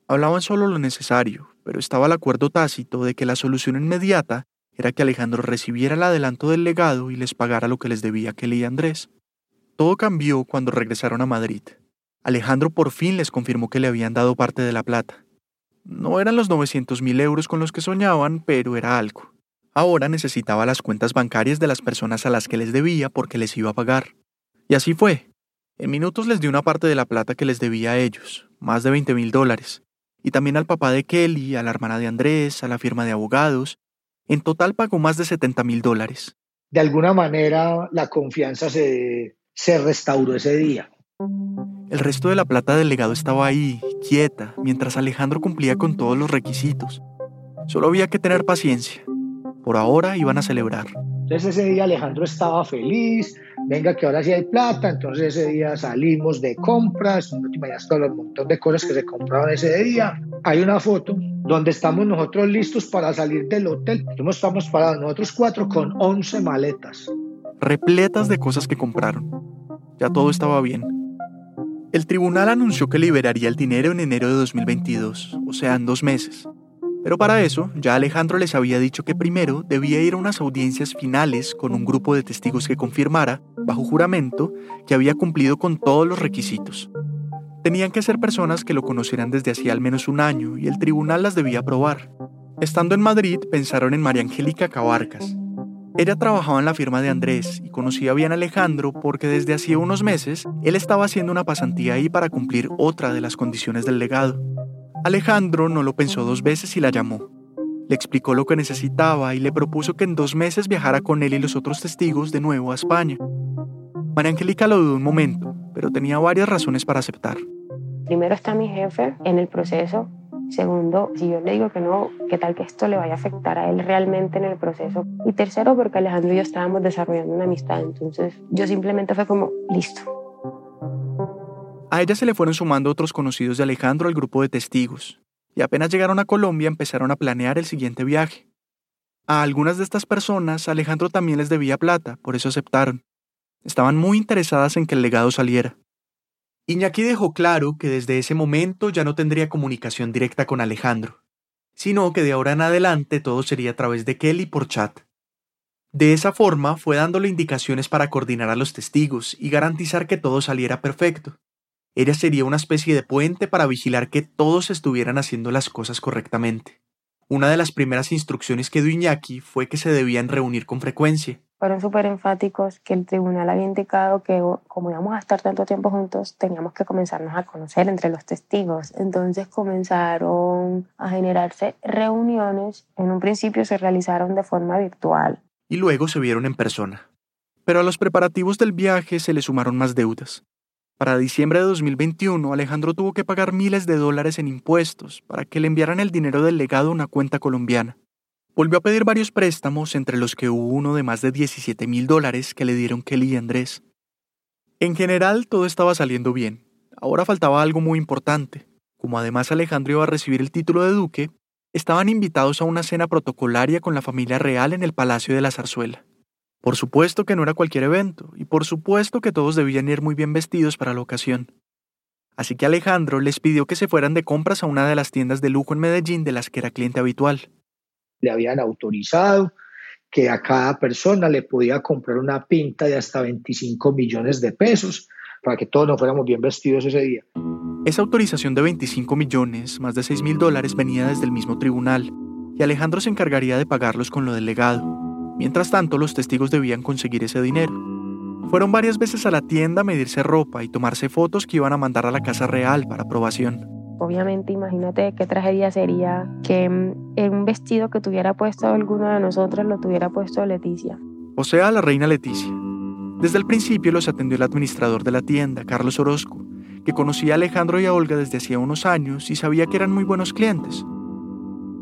Hablaban solo lo necesario, pero estaba el acuerdo tácito de que la solución inmediata era que Alejandro recibiera el adelanto del legado y les pagara lo que les debía Kelly y Andrés. Todo cambió cuando regresaron a Madrid. Alejandro por fin les confirmó que le habían dado parte de la plata. No eran los 900 mil euros con los que soñaban, pero era algo. Ahora necesitaba las cuentas bancarias de las personas a las que les debía porque les iba a pagar. Y así fue. En minutos les dio una parte de la plata que les debía a ellos, más de 20 mil dólares y también al papá de Kelly, a la hermana de Andrés, a la firma de abogados. En total pagó más de 70 mil dólares. De alguna manera la confianza se, se restauró ese día. El resto de la plata del legado estaba ahí, quieta, mientras Alejandro cumplía con todos los requisitos. Solo había que tener paciencia. Por ahora iban a celebrar. Entonces ese día Alejandro estaba feliz, venga que ahora sí hay plata, entonces ese día salimos de compras, no te imaginas todo el montón de cosas que se compraban ese día. Hay una foto donde estamos nosotros listos para salir del hotel. Estamos parados nosotros cuatro con 11 maletas. Repletas de cosas que compraron. Ya todo estaba bien. El tribunal anunció que liberaría el dinero en enero de 2022, o sea, en dos meses. Pero para eso, ya Alejandro les había dicho que primero debía ir a unas audiencias finales con un grupo de testigos que confirmara, bajo juramento, que había cumplido con todos los requisitos. Tenían que ser personas que lo conocieran desde hacía al menos un año y el tribunal las debía aprobar. Estando en Madrid, pensaron en María Angélica Cabarcas. Ella trabajaba en la firma de Andrés y conocía bien a Alejandro porque desde hacía unos meses él estaba haciendo una pasantía ahí para cumplir otra de las condiciones del legado. Alejandro no lo pensó dos veces y la llamó. Le explicó lo que necesitaba y le propuso que en dos meses viajara con él y los otros testigos de nuevo a España. María Angélica lo dudó un momento, pero tenía varias razones para aceptar. Primero está mi jefe en el proceso. Segundo, si yo le digo que no, ¿qué tal que esto le vaya a afectar a él realmente en el proceso? Y tercero, porque Alejandro y yo estábamos desarrollando una amistad. Entonces yo simplemente fue como, listo, a ella se le fueron sumando otros conocidos de Alejandro al grupo de testigos, y apenas llegaron a Colombia empezaron a planear el siguiente viaje. A algunas de estas personas Alejandro también les debía plata, por eso aceptaron. Estaban muy interesadas en que el legado saliera. Iñaki dejó claro que desde ese momento ya no tendría comunicación directa con Alejandro, sino que de ahora en adelante todo sería a través de Kelly por chat. De esa forma fue dándole indicaciones para coordinar a los testigos y garantizar que todo saliera perfecto. Ella sería una especie de puente para vigilar que todos estuvieran haciendo las cosas correctamente. Una de las primeras instrucciones que dio Iñaki fue que se debían reunir con frecuencia. Fueron súper enfáticos que el tribunal había indicado que como íbamos a estar tanto tiempo juntos, teníamos que comenzarnos a conocer entre los testigos. Entonces comenzaron a generarse reuniones. En un principio se realizaron de forma virtual. Y luego se vieron en persona. Pero a los preparativos del viaje se le sumaron más deudas. Para diciembre de 2021, Alejandro tuvo que pagar miles de dólares en impuestos para que le enviaran el dinero del legado a una cuenta colombiana. Volvió a pedir varios préstamos, entre los que hubo uno de más de 17 mil dólares que le dieron Kelly y Andrés. En general, todo estaba saliendo bien. Ahora faltaba algo muy importante. Como además Alejandro iba a recibir el título de duque, estaban invitados a una cena protocolaria con la familia real en el Palacio de la Zarzuela. Por supuesto que no era cualquier evento, y por supuesto que todos debían ir muy bien vestidos para la ocasión. Así que Alejandro les pidió que se fueran de compras a una de las tiendas de lujo en Medellín de las que era cliente habitual. Le habían autorizado que a cada persona le podía comprar una pinta de hasta 25 millones de pesos para que todos nos fuéramos bien vestidos ese día. Esa autorización de 25 millones, más de 6 mil dólares, venía desde el mismo tribunal, y Alejandro se encargaría de pagarlos con lo del legado. Mientras tanto, los testigos debían conseguir ese dinero. Fueron varias veces a la tienda a medirse ropa y tomarse fotos que iban a mandar a la Casa Real para aprobación. Obviamente, imagínate qué tragedia sería que mm, un vestido que tuviera puesto alguno de nosotros lo tuviera puesto Leticia. O sea, la reina Leticia. Desde el principio los atendió el administrador de la tienda, Carlos Orozco, que conocía a Alejandro y a Olga desde hacía unos años y sabía que eran muy buenos clientes.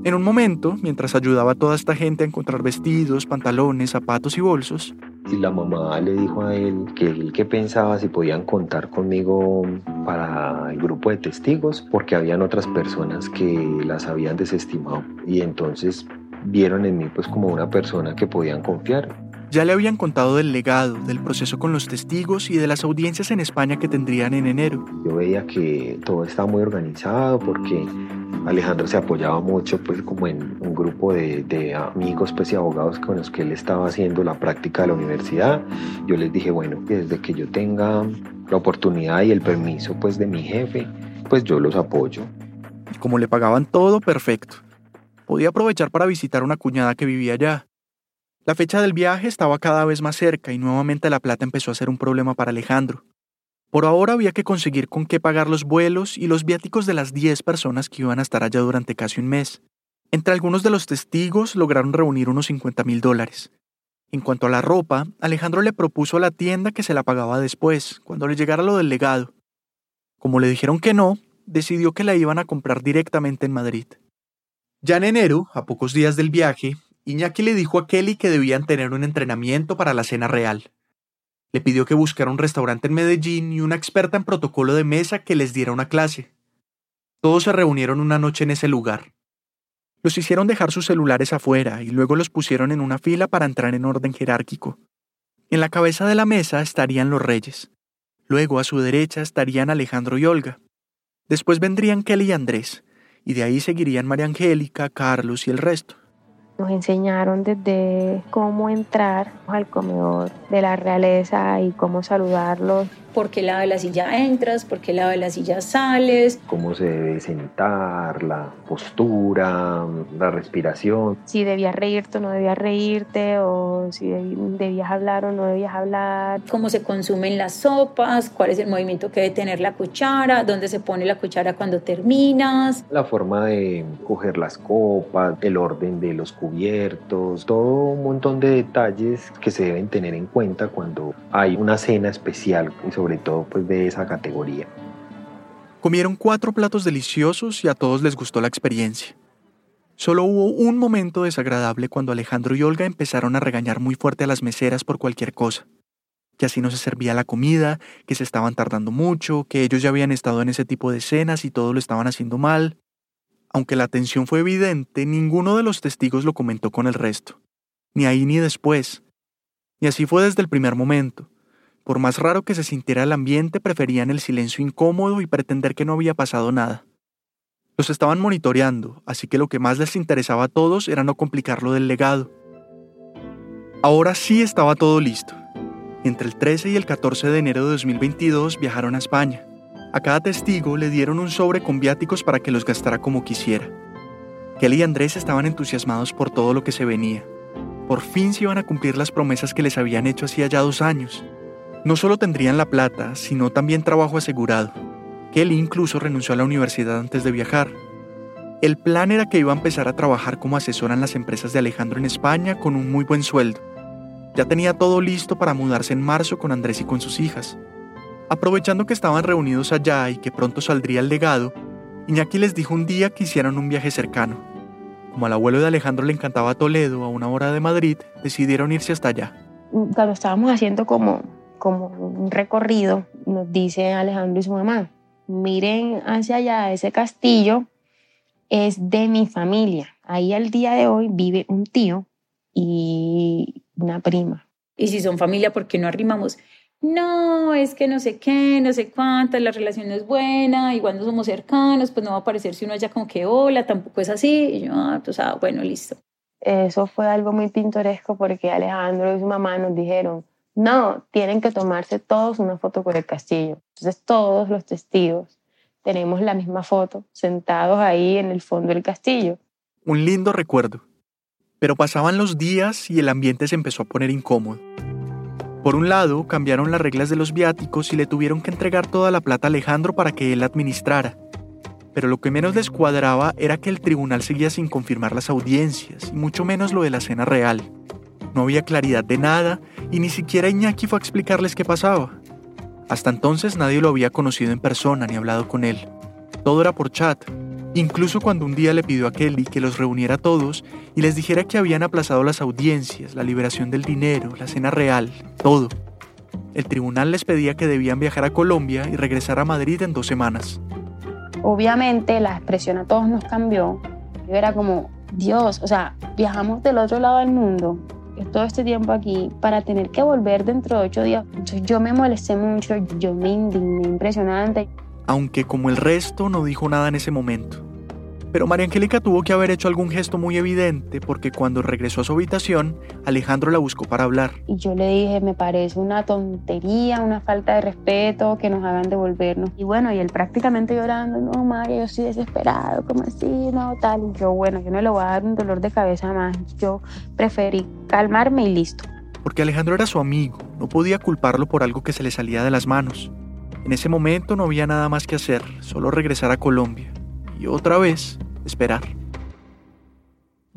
En un momento, mientras ayudaba a toda esta gente a encontrar vestidos, pantalones, zapatos y bolsos, y la mamá le dijo a él que él que pensaba si podían contar conmigo para el grupo de testigos porque habían otras personas que las habían desestimado. Y entonces vieron en mí pues como una persona que podían confiar ya le habían contado del legado, del proceso con los testigos y de las audiencias en España que tendrían en enero. Yo veía que todo estaba muy organizado porque Alejandro se apoyaba mucho pues como en un grupo de, amigos pues y abogados con los que él estaba haciendo la práctica de la universidad. Yo les dije, bueno, desde que yo tenga la oportunidad y el permiso pues de mi jefe, pues yo los apoyo. Y como le pagaban todo perfecto, podía aprovechar para visitar una cuñada que vivía allá la fecha del viaje estaba cada vez más cerca y nuevamente la plata empezó a ser un problema para Alejandro. Por ahora había que conseguir con qué pagar los vuelos y los viáticos de las 10 personas que iban a estar allá durante casi un mes. Entre algunos de los testigos lograron reunir unos 50 mil dólares. En cuanto a la ropa, Alejandro le propuso a la tienda que se la pagaba después, cuando le llegara lo del legado. Como le dijeron que no, decidió que la iban a comprar directamente en Madrid. Ya en enero, a pocos días del viaje, Iñaki le dijo a Kelly que debían tener un entrenamiento para la cena real. Le pidió que buscara un restaurante en Medellín y una experta en protocolo de mesa que les diera una clase. Todos se reunieron una noche en ese lugar. Los hicieron dejar sus celulares afuera y luego los pusieron en una fila para entrar en orden jerárquico. En la cabeza de la mesa estarían los reyes. Luego a su derecha estarían Alejandro y Olga. Después vendrían Kelly y Andrés, y de ahí seguirían María Angélica, Carlos y el resto. Nos enseñaron desde cómo entrar al comedor de la realeza y cómo saludarlos por qué lado de la silla entras, por qué lado de la silla sales. Cómo se debe sentar, la postura, la respiración. Si debías reírte o no debías reírte, o si debías hablar o no debías hablar. Cómo se consumen las sopas, cuál es el movimiento que debe tener la cuchara, dónde se pone la cuchara cuando terminas. La forma de coger las copas, el orden de los cubiertos, todo un montón de detalles que se deben tener en cuenta cuando hay una cena especial y sobre sobre todo pues de esa categoría. Comieron cuatro platos deliciosos y a todos les gustó la experiencia. Solo hubo un momento desagradable cuando Alejandro y Olga empezaron a regañar muy fuerte a las meseras por cualquier cosa. Que así no se servía la comida, que se estaban tardando mucho, que ellos ya habían estado en ese tipo de cenas y todo lo estaban haciendo mal. Aunque la tensión fue evidente, ninguno de los testigos lo comentó con el resto. Ni ahí ni después. Y así fue desde el primer momento. Por más raro que se sintiera el ambiente, preferían el silencio incómodo y pretender que no había pasado nada. Los estaban monitoreando, así que lo que más les interesaba a todos era no complicar lo del legado. Ahora sí estaba todo listo. Entre el 13 y el 14 de enero de 2022 viajaron a España. A cada testigo le dieron un sobre con viáticos para que los gastara como quisiera. Kelly y Andrés estaban entusiasmados por todo lo que se venía. Por fin se iban a cumplir las promesas que les habían hecho hacía ya dos años. No solo tendrían la plata, sino también trabajo asegurado. Kelly incluso renunció a la universidad antes de viajar. El plan era que iba a empezar a trabajar como asesora en las empresas de Alejandro en España con un muy buen sueldo. Ya tenía todo listo para mudarse en marzo con Andrés y con sus hijas. Aprovechando que estaban reunidos allá y que pronto saldría el legado, Iñaki les dijo un día que hicieran un viaje cercano. Como al abuelo de Alejandro le encantaba Toledo a una hora de Madrid, decidieron irse hasta allá. Cuando estábamos haciendo como, como un recorrido, nos dice Alejandro y su mamá, miren hacia allá, ese castillo es de mi familia. Ahí al día de hoy vive un tío y una prima. Y si son familia, ¿por qué no arrimamos? No, es que no sé qué, no sé cuántas, la relación no es buena, igual no somos cercanos, pues no va a parecer si uno haya como que hola, tampoco es así. Y yo, ah, pues ah, bueno, listo. Eso fue algo muy pintoresco porque Alejandro y su mamá nos dijeron, no, tienen que tomarse todos una foto con el castillo. Entonces todos los testigos tenemos la misma foto, sentados ahí en el fondo del castillo. Un lindo recuerdo. Pero pasaban los días y el ambiente se empezó a poner incómodo. Por un lado, cambiaron las reglas de los viáticos y le tuvieron que entregar toda la plata a Alejandro para que él administrara. Pero lo que menos les cuadraba era que el tribunal seguía sin confirmar las audiencias, y mucho menos lo de la cena real. No había claridad de nada, y ni siquiera Iñaki fue a explicarles qué pasaba. Hasta entonces nadie lo había conocido en persona ni hablado con él. Todo era por chat, Incluso cuando un día le pidió a Kelly que los reuniera a todos y les dijera que habían aplazado las audiencias, la liberación del dinero, la cena real, todo. El tribunal les pedía que debían viajar a Colombia y regresar a Madrid en dos semanas. Obviamente la expresión a todos nos cambió. Yo era como, Dios, o sea, viajamos del otro lado del mundo todo este tiempo aquí para tener que volver dentro de ocho días. Entonces yo me molesté mucho, yo me indigné impresionante aunque como el resto no dijo nada en ese momento. Pero María Angélica tuvo que haber hecho algún gesto muy evidente porque cuando regresó a su habitación, Alejandro la buscó para hablar. Y yo le dije, me parece una tontería, una falta de respeto que nos hagan devolvernos. Y bueno, y él prácticamente llorando, no, María, yo estoy desesperado, como así? No, tal. Y yo, bueno, yo no le voy a dar un dolor de cabeza más. Yo preferí calmarme y listo. Porque Alejandro era su amigo, no podía culparlo por algo que se le salía de las manos. En ese momento no había nada más que hacer, solo regresar a Colombia y otra vez esperar.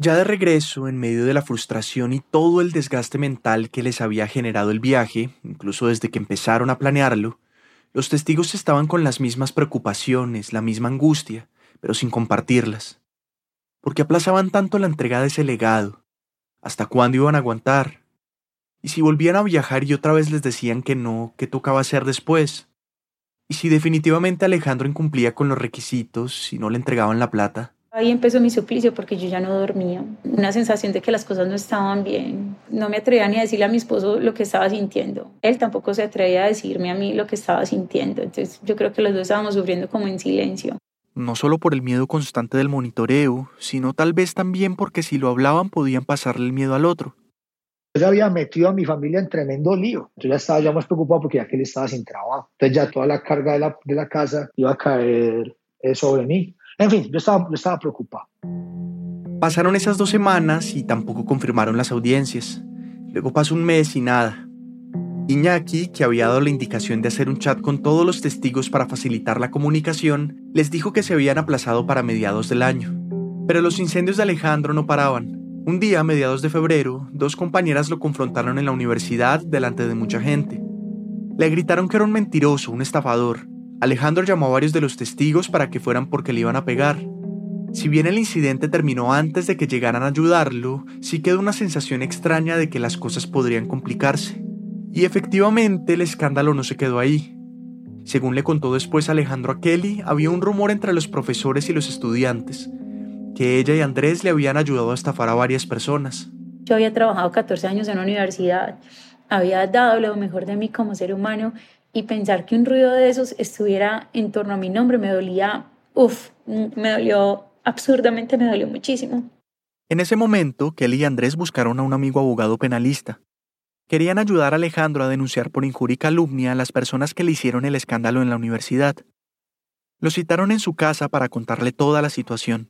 Ya de regreso, en medio de la frustración y todo el desgaste mental que les había generado el viaje, incluso desde que empezaron a planearlo, los testigos estaban con las mismas preocupaciones, la misma angustia, pero sin compartirlas. Porque aplazaban tanto la entrega de ese legado? ¿Hasta cuándo iban a aguantar? ¿Y si volvían a viajar y otra vez les decían que no, qué tocaba hacer después? Y si definitivamente Alejandro incumplía con los requisitos y no le entregaban la plata. Ahí empezó mi suplicio porque yo ya no dormía. Una sensación de que las cosas no estaban bien. No me atrevía ni a decirle a mi esposo lo que estaba sintiendo. Él tampoco se atrevía a decirme a mí lo que estaba sintiendo. Entonces yo creo que los dos estábamos sufriendo como en silencio. No solo por el miedo constante del monitoreo, sino tal vez también porque si lo hablaban podían pasarle el miedo al otro. Yo había metido a mi familia en tremendo lío. Yo ya estaba ya más preocupado porque ya que él estaba sin trabajo. Entonces ya toda la carga de la, de la casa iba a caer eh, sobre mí. En fin, yo estaba, yo estaba preocupado. Pasaron esas dos semanas y tampoco confirmaron las audiencias. Luego pasó un mes y nada. Iñaki, que había dado la indicación de hacer un chat con todos los testigos para facilitar la comunicación, les dijo que se habían aplazado para mediados del año. Pero los incendios de Alejandro no paraban. Un día, a mediados de febrero, dos compañeras lo confrontaron en la universidad delante de mucha gente. Le gritaron que era un mentiroso, un estafador. Alejandro llamó a varios de los testigos para que fueran porque le iban a pegar. Si bien el incidente terminó antes de que llegaran a ayudarlo, sí quedó una sensación extraña de que las cosas podrían complicarse. Y efectivamente el escándalo no se quedó ahí. Según le contó después Alejandro a Kelly, había un rumor entre los profesores y los estudiantes que ella y Andrés le habían ayudado a estafar a varias personas. Yo había trabajado 14 años en la universidad, había dado lo mejor de mí como ser humano y pensar que un ruido de esos estuviera en torno a mi nombre me dolía, uff, me dolió absurdamente, me dolió muchísimo. En ese momento, Kelly y Andrés buscaron a un amigo abogado penalista. Querían ayudar a Alejandro a denunciar por injuria y calumnia a las personas que le hicieron el escándalo en la universidad. Lo citaron en su casa para contarle toda la situación.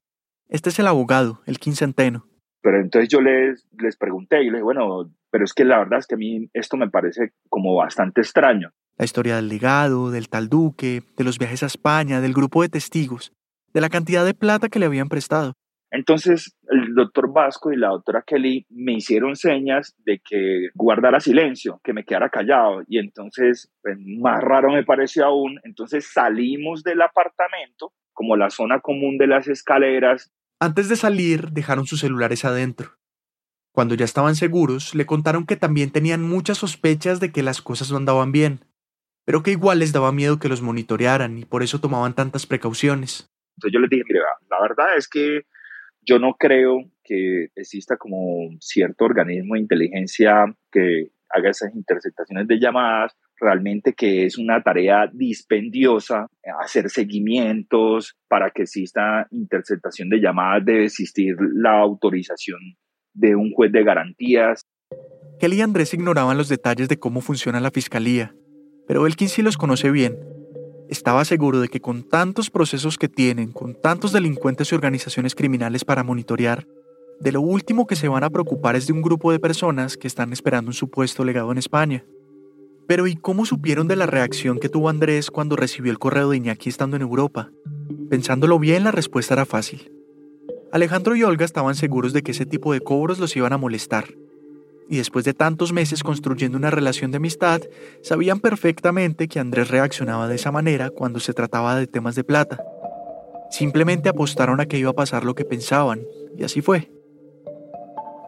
Este es el abogado, el quincenteno. Pero entonces yo les, les pregunté y les dije, bueno, pero es que la verdad es que a mí esto me parece como bastante extraño. La historia del legado, del tal duque, de los viajes a España, del grupo de testigos, de la cantidad de plata que le habían prestado. Entonces doctor Vasco y la doctora Kelly me hicieron señas de que guardara silencio, que me quedara callado. Y entonces, pues, más raro me pareció aún. Entonces salimos del apartamento, como la zona común de las escaleras. Antes de salir, dejaron sus celulares adentro. Cuando ya estaban seguros, le contaron que también tenían muchas sospechas de que las cosas no andaban bien, pero que igual les daba miedo que los monitorearan y por eso tomaban tantas precauciones. Entonces yo les dije, mire, la verdad es que yo no creo que exista como cierto organismo de inteligencia que haga esas interceptaciones de llamadas, realmente que es una tarea dispendiosa hacer seguimientos para que exista interceptación de llamadas debe existir la autorización de un juez de garantías. Kelly y Andrés ignoraban los detalles de cómo funciona la fiscalía, pero Elkin sí los conoce bien. Estaba seguro de que con tantos procesos que tienen, con tantos delincuentes y organizaciones criminales para monitorear, de lo último que se van a preocupar es de un grupo de personas que están esperando un supuesto legado en España. Pero ¿y cómo supieron de la reacción que tuvo Andrés cuando recibió el correo de Iñaki estando en Europa? Pensándolo bien, la respuesta era fácil. Alejandro y Olga estaban seguros de que ese tipo de cobros los iban a molestar. Y después de tantos meses construyendo una relación de amistad, sabían perfectamente que Andrés reaccionaba de esa manera cuando se trataba de temas de plata. Simplemente apostaron a que iba a pasar lo que pensaban, y así fue.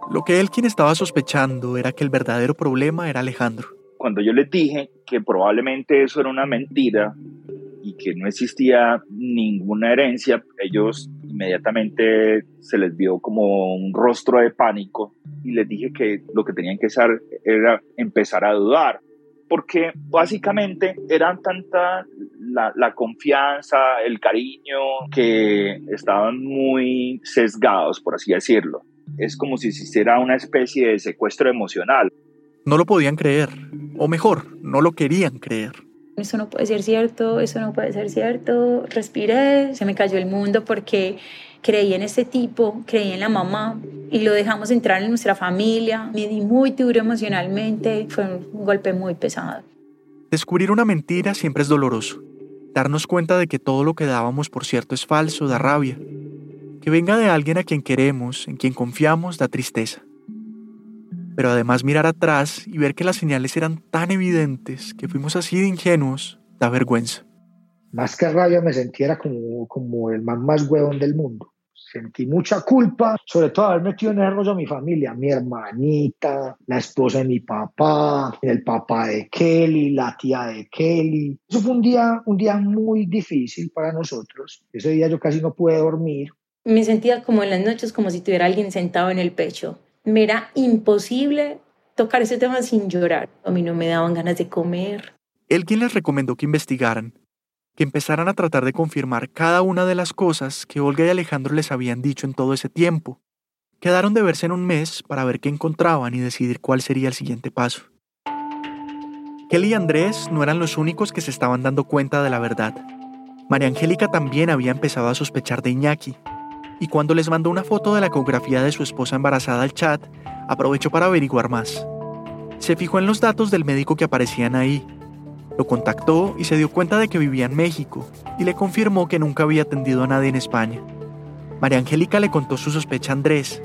Lo que quien estaba sospechando era que el verdadero problema era Alejandro. Cuando yo les dije que probablemente eso era una mentira y que no existía ninguna herencia, ellos inmediatamente se les vio como un rostro de pánico y les dije que lo que tenían que hacer era empezar a dudar, porque básicamente eran tanta la, confianza, el cariño, que estaban muy sesgados, por así decirlo. Es como si existiera una especie de secuestro emocional. No lo podían creer, o mejor, no lo querían creer eso no puede ser cierto, eso no puede ser cierto. Respiré, se me cayó el mundo porque creí en este tipo, creí en la mamá y lo dejamos entrar en nuestra familia. Me di muy duro emocionalmente, fue un golpe muy pesado. Descubrir una mentira siempre es doloroso. Darnos cuenta de que todo lo que dábamos por cierto es falso da rabia. Que venga de alguien a quien queremos, en quien confiamos, da tristeza pero además mirar atrás y ver que las señales eran tan evidentes que fuimos así de ingenuos, da vergüenza. Más que rabia me sentía como, como el más, más huevón del mundo. Sentí mucha culpa, sobre todo haber metido en el rollo a mi familia, mi hermanita, la esposa de mi papá, el papá de Kelly, la tía de Kelly. Eso fue un día, un día muy difícil para nosotros. Ese día yo casi no pude dormir. Me sentía como en las noches como si tuviera alguien sentado en el pecho me era imposible tocar ese tema sin llorar. A mí no me daban ganas de comer. Él quien les recomendó que investigaran, que empezaran a tratar de confirmar cada una de las cosas que Olga y Alejandro les habían dicho en todo ese tiempo. Quedaron de verse en un mes para ver qué encontraban y decidir cuál sería el siguiente paso. Kelly y Andrés no eran los únicos que se estaban dando cuenta de la verdad. María Angélica también había empezado a sospechar de Iñaki, y cuando les mandó una foto de la ecografía de su esposa embarazada al chat, aprovechó para averiguar más. Se fijó en los datos del médico que aparecían ahí. Lo contactó y se dio cuenta de que vivía en México y le confirmó que nunca había atendido a nadie en España. María Angélica le contó su sospecha a Andrés,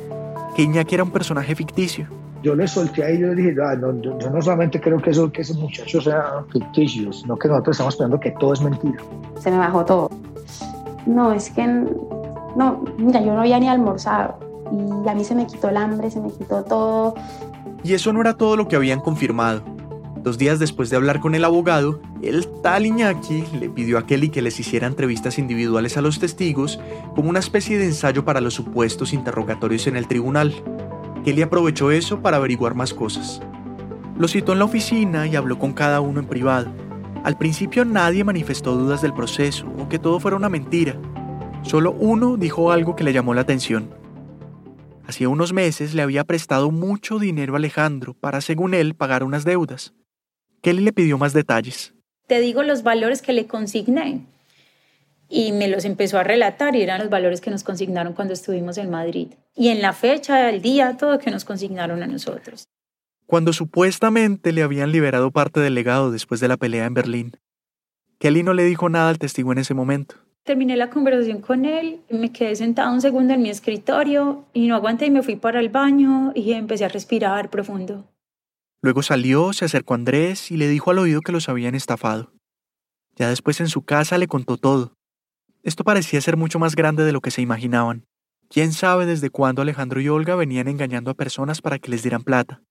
que Iñaki era un personaje ficticio. Yo le solté ahí y yo dije, ah, no, yo, no solamente creo que, eso, que ese muchacho sea ficticio, sino que nosotros estamos pensando que todo es mentira. Se me bajó todo. No, es que no, mira, yo no había ni almorzado y a mí se me quitó el hambre, se me quitó todo. Y eso no era todo lo que habían confirmado. Dos días después de hablar con el abogado, el tal Iñaki le pidió a Kelly que les hiciera entrevistas individuales a los testigos como una especie de ensayo para los supuestos interrogatorios en el tribunal. Kelly aprovechó eso para averiguar más cosas. Lo citó en la oficina y habló con cada uno en privado. Al principio nadie manifestó dudas del proceso o que todo fuera una mentira, Solo uno dijo algo que le llamó la atención. Hacía unos meses le había prestado mucho dinero a Alejandro para, según él, pagar unas deudas. Kelly le pidió más detalles. Te digo los valores que le consigné. Y me los empezó a relatar y eran los valores que nos consignaron cuando estuvimos en Madrid. Y en la fecha, el día, todo que nos consignaron a nosotros. Cuando supuestamente le habían liberado parte del legado después de la pelea en Berlín. Kelly no le dijo nada al testigo en ese momento. Terminé la conversación con él, me quedé sentada un segundo en mi escritorio y no aguanté y me fui para el baño y empecé a respirar profundo. Luego salió, se acercó a Andrés y le dijo al oído que los habían estafado. Ya después en su casa le contó todo. Esto parecía ser mucho más grande de lo que se imaginaban. ¿Quién sabe desde cuándo Alejandro y Olga venían engañando a personas para que les dieran plata?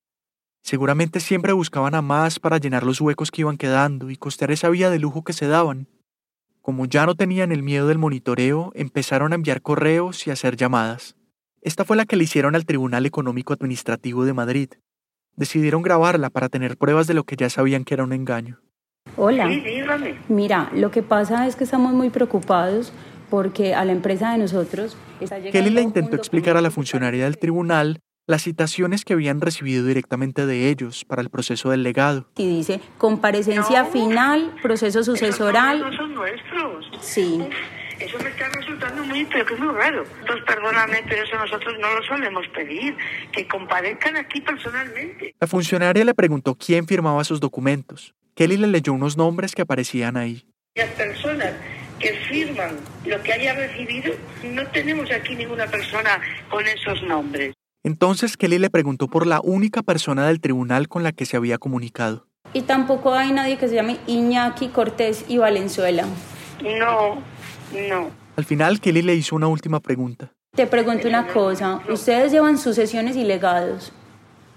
Seguramente siempre buscaban a más para llenar los huecos que iban quedando y costear esa vida de lujo que se daban. Como ya no tenían el miedo del monitoreo, empezaron a enviar correos y hacer llamadas. Esta fue la que le hicieron al Tribunal Económico Administrativo de Madrid. Decidieron grabarla para tener pruebas de lo que ya sabían que era un engaño. Hola. Mira, lo que pasa es que estamos muy preocupados porque a la empresa de nosotros está llegando Kelly le intentó explicar a la funcionaria del tribunal las citaciones que habían recibido directamente de ellos para el proceso del legado. Y dice, comparecencia final, proceso sucesoral. Esos son nuestros. Sí. Eso me está resultando muy, pero que es muy raro. Entonces, perdóname, pero eso nosotros no lo solemos pedir, que comparezcan aquí personalmente. La funcionaria le preguntó quién firmaba esos documentos. Kelly le leyó unos nombres que aparecían ahí. Las personas que firman lo que haya recibido, no tenemos aquí ninguna persona con esos nombres. Entonces Kelly le preguntó por la única persona del tribunal con la que se había comunicado. Y tampoco hay nadie que se llame Iñaki Cortés y Valenzuela. No, no. Al final Kelly le hizo una última pregunta. Te pregunto una cosa, ¿ustedes llevan sucesiones y legados?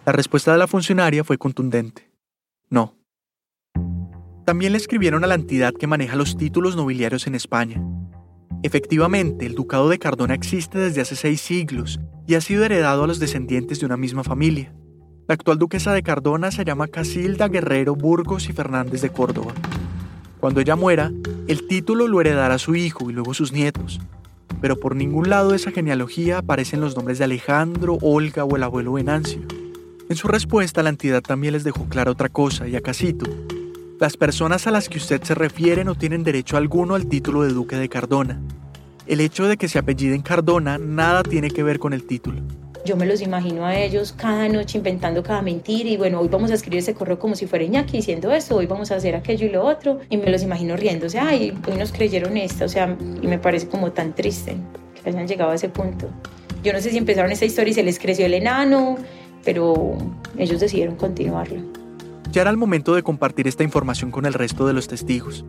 La respuesta de la funcionaria fue contundente. No. También le escribieron a la entidad que maneja los títulos nobiliarios en España. Efectivamente, el Ducado de Cardona existe desde hace seis siglos y ha sido heredado a los descendientes de una misma familia. La actual duquesa de Cardona se llama Casilda Guerrero Burgos y Fernández de Córdoba. Cuando ella muera, el título lo heredará su hijo y luego sus nietos. Pero por ningún lado de esa genealogía aparecen los nombres de Alejandro, Olga o el abuelo Venancio. En su respuesta, la entidad también les dejó clara otra cosa, y a Casito, las personas a las que usted se refiere no tienen derecho alguno al título de duque de Cardona. El hecho de que se apelliden Cardona nada tiene que ver con el título. Yo me los imagino a ellos cada noche inventando cada mentira y bueno, hoy vamos a escribir ese correo como si fuera Iñaki diciendo esto, hoy vamos a hacer aquello y lo otro y me los imagino riéndose, ay, hoy nos creyeron esto, o sea, y me parece como tan triste que hayan llegado a ese punto. Yo no sé si empezaron esta historia y se les creció el enano, pero ellos decidieron continuarlo. Era el momento de compartir esta información con el resto de los testigos.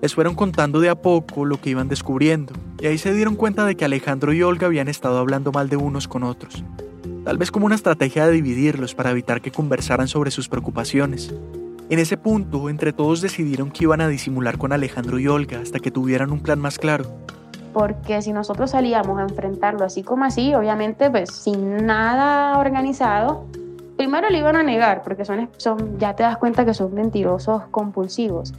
Les fueron contando de a poco lo que iban descubriendo, y ahí se dieron cuenta de que Alejandro y Olga habían estado hablando mal de unos con otros. Tal vez como una estrategia de dividirlos para evitar que conversaran sobre sus preocupaciones. En ese punto, entre todos decidieron que iban a disimular con Alejandro y Olga hasta que tuvieran un plan más claro. Porque si nosotros salíamos a enfrentarlo así como así, obviamente pues sin nada organizado, primero le iban a negar, porque son, son, ya te das cuenta que son mentirosos compulsivos.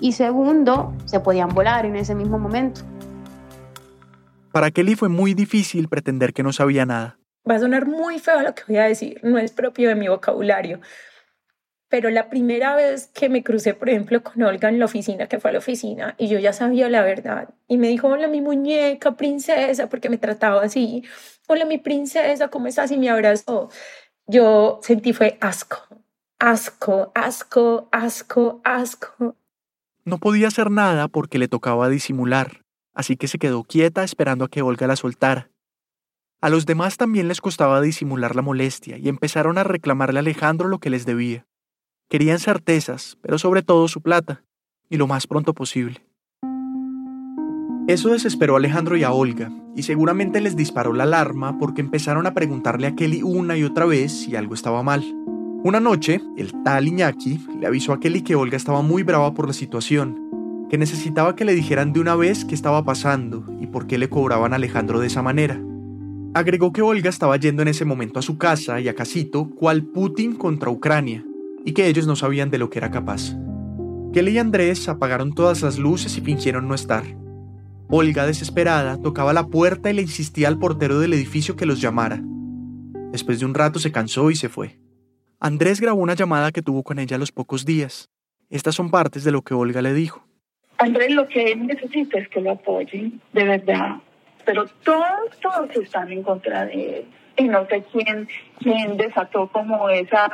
Y segundo, se podían volar en ese mismo momento. Para Kelly fue muy difícil pretender que no sabía nada. Va a sonar muy feo lo que voy a decir, no es propio de mi vocabulario. Pero la primera vez que me crucé, por ejemplo, con Olga en la oficina, que fue a la oficina, y yo ya sabía la verdad, y me dijo, hola mi muñeca, princesa, porque me trataba así, hola mi princesa, ¿cómo estás? Y me abrazó yo sentí fue asco, asco, asco, asco, asco. No podía hacer nada porque le tocaba disimular, así que se quedó quieta esperando a que Olga la soltara. A los demás también les costaba disimular la molestia y empezaron a reclamarle a Alejandro lo que les debía. Querían certezas, pero sobre todo su plata, y lo más pronto posible. Eso desesperó a Alejandro y a Olga, y seguramente les disparó la alarma porque empezaron a preguntarle a Kelly una y otra vez si algo estaba mal. Una noche, el tal Iñaki le avisó a Kelly que Olga estaba muy brava por la situación, que necesitaba que le dijeran de una vez qué estaba pasando y por qué le cobraban a Alejandro de esa manera. Agregó que Olga estaba yendo en ese momento a su casa y a Casito, cual Putin contra Ucrania, y que ellos no sabían de lo que era capaz. Kelly y Andrés apagaron todas las luces y fingieron no estar. Olga, desesperada, tocaba la puerta y le insistía al portero del edificio que los llamara. Después de un rato se cansó y se fue. Andrés grabó una llamada que tuvo con ella a los pocos días. Estas son partes de lo que Olga le dijo. Andrés, lo que él necesita es que lo apoyen, de verdad. Pero todos, todos están en contra de él. Y no sé quién, quién desató como esa,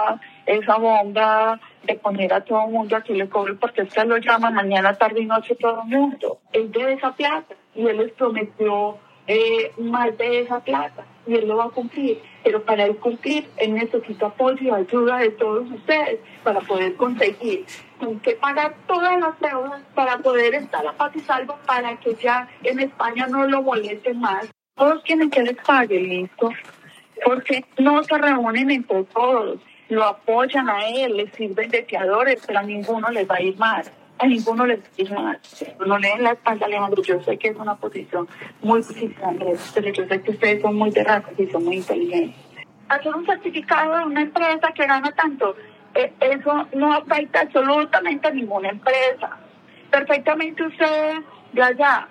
esa bomba de poner a todo el mundo aquí le cobre porque usted lo llama mañana, tarde y noche todo el mundo. Es de esa plata. y él les prometió eh, más de esa plata y él lo va a cumplir. Pero para él cumplir, él necesita apoyo y ayuda de todos ustedes para poder conseguir con qué pagar todas las deudas para poder estar a paz y salvo para que ya en España no lo molesten más. Todos quieren que les pague, listo. Porque no se reúnen entre todos, lo apoyan a él, les sirven de fiadores, pero a ninguno les va a ir mal a ninguno les dice nada. No leen la espalda, Alejandro. Yo sé que es una posición muy difícil, Andrés, pero yo sé que ustedes son muy terrazas y son muy inteligentes. Hacer un certificado de una empresa que gana tanto, eh, eso no afecta absolutamente a ninguna empresa. Perfectamente usted, ya ya,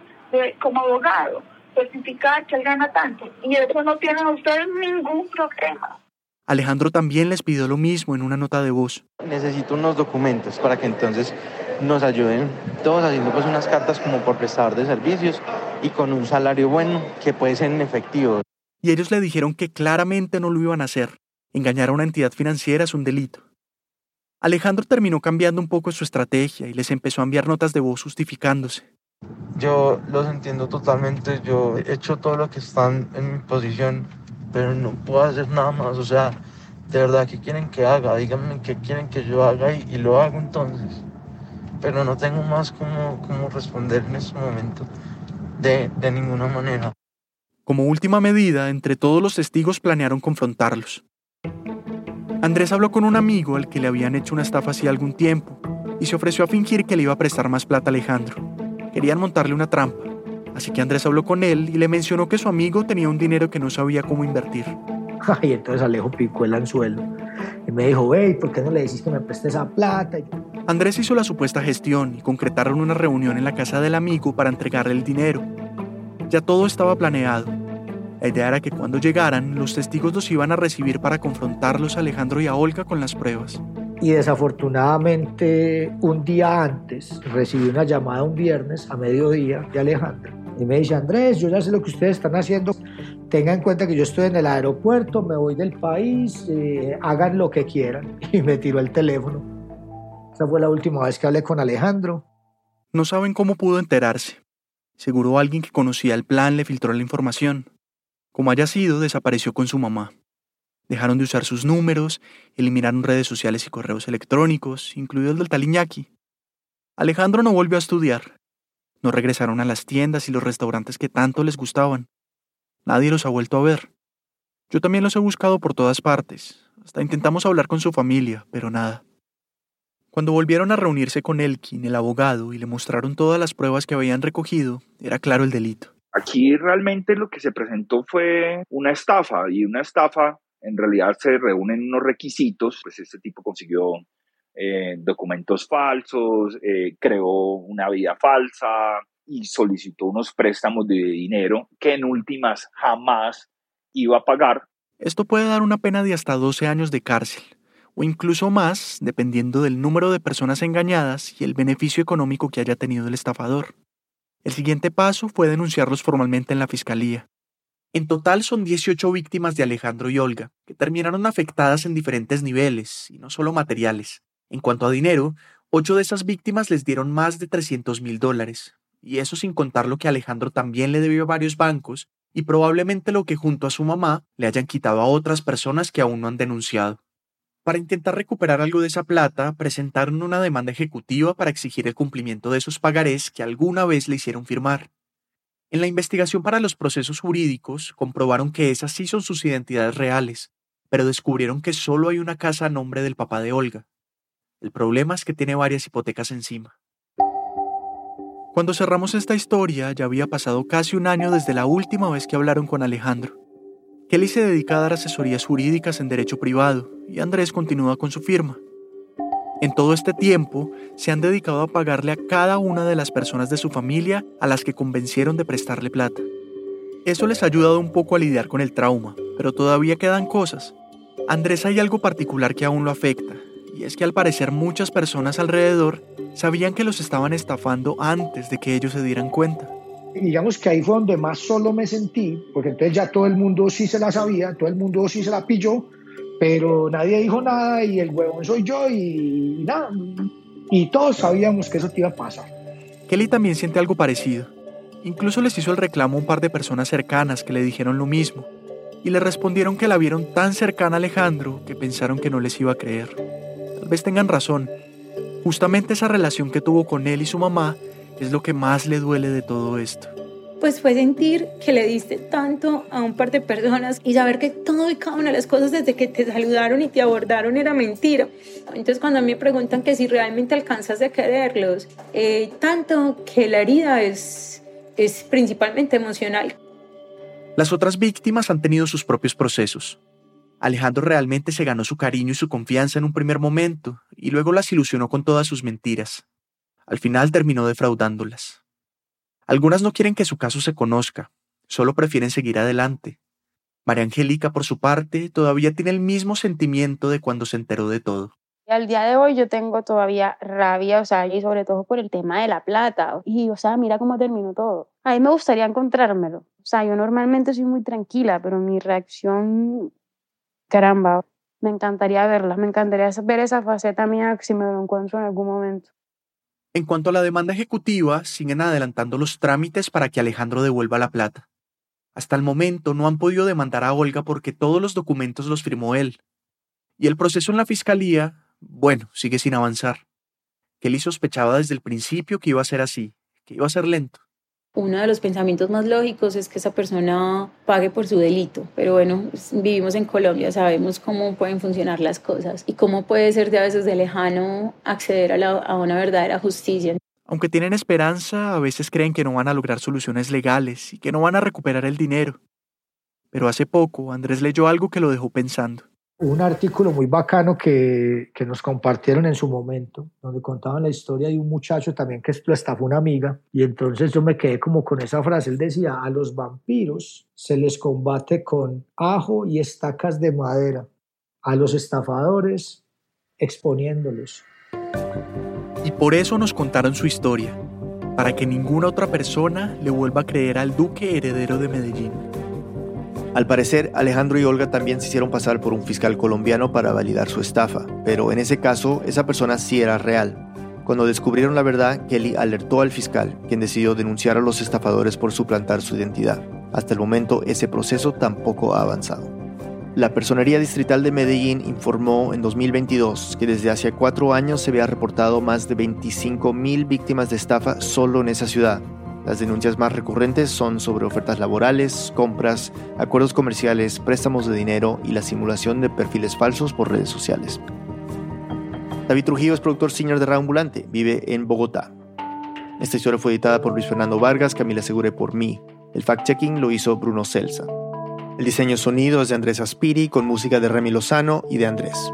como abogado, certificar que él gana tanto. Y eso no tiene a ustedes ningún problema. Alejandro también les pidió lo mismo en una nota de voz. Necesito unos documentos para que entonces nos ayuden todos haciendo pues unas cartas como por prestador de servicios y con un salario bueno que puede ser en efectivo. Y ellos le dijeron que claramente no lo iban a hacer. Engañar a una entidad financiera es un delito. Alejandro terminó cambiando un poco su estrategia y les empezó a enviar notas de voz justificándose. Yo los entiendo totalmente, yo he hecho todo lo que están en mi posición pero no puedo hacer nada más. O sea, de verdad, ¿qué quieren que haga? Díganme qué quieren que yo haga y, lo hago entonces. Pero no tengo más cómo, cómo responder en este momento de, de ninguna manera. Como última medida, entre todos los testigos planearon confrontarlos. Andrés habló con un amigo al que le habían hecho una estafa hacía algún tiempo y se ofreció a fingir que le iba a prestar más plata a Alejandro. Querían montarle una trampa. Así que Andrés habló con él y le mencionó que su amigo tenía un dinero que no sabía cómo invertir. <laughs> Y entonces Alejo picó el anzuelo y me dijo, hey, ¿por qué no le decís que me preste esa plata? Andrés hizo la supuesta gestión y concretaron una reunión en la casa del amigo para entregarle el dinero. Ya todo estaba planeado. La idea era que cuando llegaran, los testigos los iban a recibir para confrontarlos a Alejandro y a Olga con las pruebas. Y desafortunadamente, un día antes, recibí una llamada un viernes a mediodía de Alejandro y me dice, Andrés, yo ya sé lo que ustedes están haciendo. Tengan en cuenta que yo estoy en el aeropuerto, me voy del país, eh, hagan lo que quieran. <laughs> Y me tiró el teléfono. Esa fue la última vez que hablé con Alejandro. No saben cómo pudo enterarse. Seguro alguien que conocía el plan le filtró la información. Como haya sido, desapareció con su mamá. Dejaron de usar sus números, eliminaron redes sociales y correos electrónicos, incluido el del Taliñaki. Alejandro no volvió a estudiar, no regresaron a las tiendas y los restaurantes que tanto les gustaban. Nadie los ha vuelto a ver. Yo también los he buscado por todas partes. Hasta intentamos hablar con su familia, pero nada. Cuando volvieron a reunirse con Elkin, el abogado, y le mostraron todas las pruebas que habían recogido, era claro el delito. Aquí realmente lo que se presentó fue una estafa y una estafa en realidad se reúnen unos requisitos, pues este tipo consiguió eh, documentos falsos, eh, creó una vida falsa y solicitó unos préstamos de dinero que en últimas jamás iba a pagar. Esto puede dar una pena de hasta 12 años de cárcel, o incluso más, dependiendo del número de personas engañadas y el beneficio económico que haya tenido el estafador. El siguiente paso fue denunciarlos formalmente en la fiscalía. En total son 18 víctimas de Alejandro y Olga, que terminaron afectadas en diferentes niveles, y no solo materiales. En cuanto a dinero, ocho de esas víctimas les dieron más de 300 mil dólares, y eso sin contar lo que Alejandro también le debió a varios bancos y probablemente lo que junto a su mamá le hayan quitado a otras personas que aún no han denunciado. Para intentar recuperar algo de esa plata, presentaron una demanda ejecutiva para exigir el cumplimiento de esos pagarés que alguna vez le hicieron firmar. En la investigación para los procesos jurídicos, comprobaron que esas sí son sus identidades reales, pero descubrieron que solo hay una casa a nombre del papá de Olga. El problema es que tiene varias hipotecas encima. Cuando cerramos esta historia, ya había pasado casi un año desde la última vez que hablaron con Alejandro. Kelly se dedica a dar asesorías jurídicas en derecho privado y Andrés continúa con su firma. En todo este tiempo, se han dedicado a pagarle a cada una de las personas de su familia a las que convencieron de prestarle plata. Eso les ha ayudado un poco a lidiar con el trauma, pero todavía quedan cosas. Andrés hay algo particular que aún lo afecta, y es que al parecer muchas personas alrededor sabían que los estaban estafando antes de que ellos se dieran cuenta. Digamos que ahí fue donde más solo me sentí, porque entonces ya todo el mundo sí se la sabía, todo el mundo sí se la pilló, pero nadie dijo nada y el huevón soy yo y nada. Y todos sabíamos que eso te iba a pasar. Kelly también siente algo parecido. Incluso les hizo el reclamo a un par de personas cercanas que le dijeron lo mismo, y le respondieron que la vieron tan cercana a Alejandro que pensaron que no les iba a creer. Tal vez tengan razón. Justamente esa relación que tuvo con él y su mamá es lo que más le duele de todo esto pues fue sentir que le diste tanto a un par de personas y saber que todo y cada una de las cosas desde que te saludaron y te abordaron era mentira. Entonces cuando a mí me preguntan que si realmente alcanzas a quererlos, eh, tanto que la herida es, es principalmente emocional. Las otras víctimas han tenido sus propios procesos. Alejandro realmente se ganó su cariño y su confianza en un primer momento y luego las ilusionó con todas sus mentiras. Al final terminó defraudándolas. Algunas no quieren que su caso se conozca, solo prefieren seguir adelante. María Angélica, por su parte, todavía tiene el mismo sentimiento de cuando se enteró de todo. Y al día de hoy yo tengo todavía rabia, o sea, y sobre todo por el tema de la plata. Y, o sea, mira cómo terminó todo. A mí me gustaría encontrármelo. O sea, yo normalmente soy muy tranquila, pero mi reacción, caramba, me encantaría verla, me encantaría ver esa faceta mía si me lo encuentro en algún momento. En cuanto a la demanda ejecutiva, siguen adelantando los trámites para que Alejandro devuelva la plata. Hasta el momento no han podido demandar a Olga porque todos los documentos los firmó él. Y el proceso en la fiscalía, bueno, sigue sin avanzar. Kelly sospechaba desde el principio que iba a ser así, que iba a ser lento. Uno de los pensamientos más lógicos es que esa persona pague por su delito, pero bueno, vivimos en Colombia, sabemos cómo pueden funcionar las cosas y cómo puede ser de a veces de lejano acceder a, a una verdadera justicia. Aunque tienen esperanza, a veces creen que no van a lograr soluciones legales y que no van a recuperar el dinero. Pero hace poco Andrés leyó algo que lo dejó pensando un artículo muy bacano que, que, nos compartieron en su momento, donde contaban la historia de un muchacho también que lo estafó una amiga, y entonces yo me quedé como con esa frase, él decía, a los vampiros se les combate con ajo y estacas de madera, a los estafadores exponiéndolos. Y por eso nos contaron su historia, para que ninguna otra persona le vuelva a creer al duque heredero de Medellín. Al parecer, Alejandro y Olga también se hicieron pasar por un fiscal colombiano para validar su estafa, pero en ese caso esa persona sí era real. Cuando descubrieron la verdad, Kelly alertó al fiscal, quien decidió denunciar a los estafadores por suplantar su identidad. Hasta el momento ese proceso tampoco ha avanzado. La Personería Distrital de Medellín informó en 2022 que desde hace cuatro años se había reportado más de 25.000 víctimas de estafa solo en esa ciudad, las denuncias más recurrentes son sobre ofertas laborales, compras, acuerdos comerciales, préstamos de dinero y la simulación de perfiles falsos por redes sociales. David Trujillo es productor senior de Ambulante, vive en Bogotá. Esta historia fue editada por Luis Fernando Vargas, Camila Segure por mí. El fact-checking lo hizo Bruno Celsa. El diseño sonido es de Andrés Aspiri con música de Remy Lozano y de Andrés.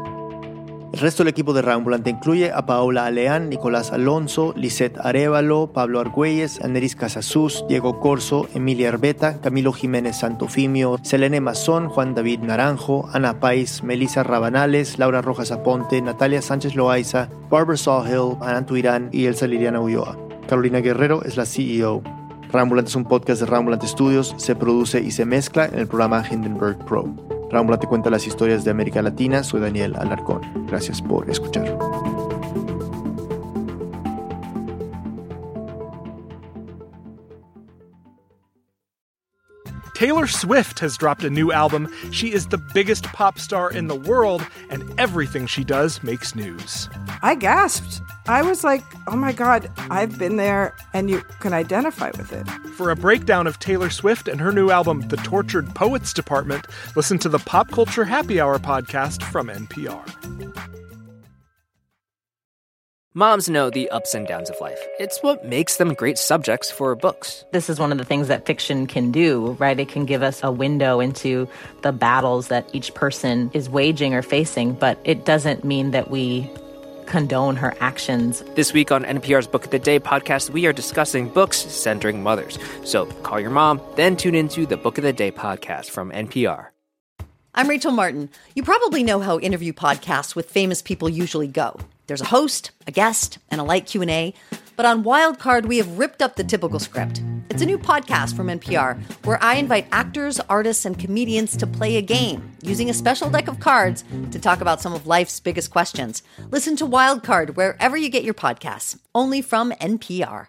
El resto del equipo de Ambulante incluye a Paola Aleán, Nicolás Alonso, Lisette Arevalo, Pablo Argüelles, Aneris Casasus, Diego Corso, Emilia Arbeta, Camilo Jiménez Santofimio, Selene Mazón, Juan David Naranjo, Ana Pais, Melissa Rabanales, Laura Rojas Aponte, Natalia Sánchez Loaiza, Barbara Sawhill, Ana Tuirán y Elsa Liliana Ulloa. Carolina Guerrero es la CEO. Rambulante es un podcast de Rambulante Studios, se produce y se mezcla en el programa Hindenburg Pro. Rámbula te cuenta las historias de América Latina. Soy Daniel Alarcón. Gracias por escuchar. Taylor Swift has dropped a new album. She is the biggest pop star in the world, and everything she does makes news. I gasped. I was like, oh my God, I've been there, and you can identify with it. For a breakdown of Taylor Swift and her new album, The Tortured Poets Department, listen to the Pop Culture Happy Hour podcast from NPR. Moms know the ups and downs of life. It's what makes them great subjects for books. This is one of the things that fiction can do, right? It can give us a window into the battles that each person is waging or facing, but it doesn't mean that we condone her actions. This week on NPR's Book of the Day podcast, we are discussing books centering mothers. So call your mom, then tune into the Book of the Day podcast from NPR. I'm Rachel Martin. You probably know how interview podcasts with famous people usually go. There's a host, a guest, and a light Q&A. But on Wildcard, we have ripped up the typical script. It's a new podcast from NPR where I invite actors, artists, and comedians to play a game using a special deck of cards to talk about some of life's biggest questions. Listen to Wildcard wherever you get your podcasts, only from NPR.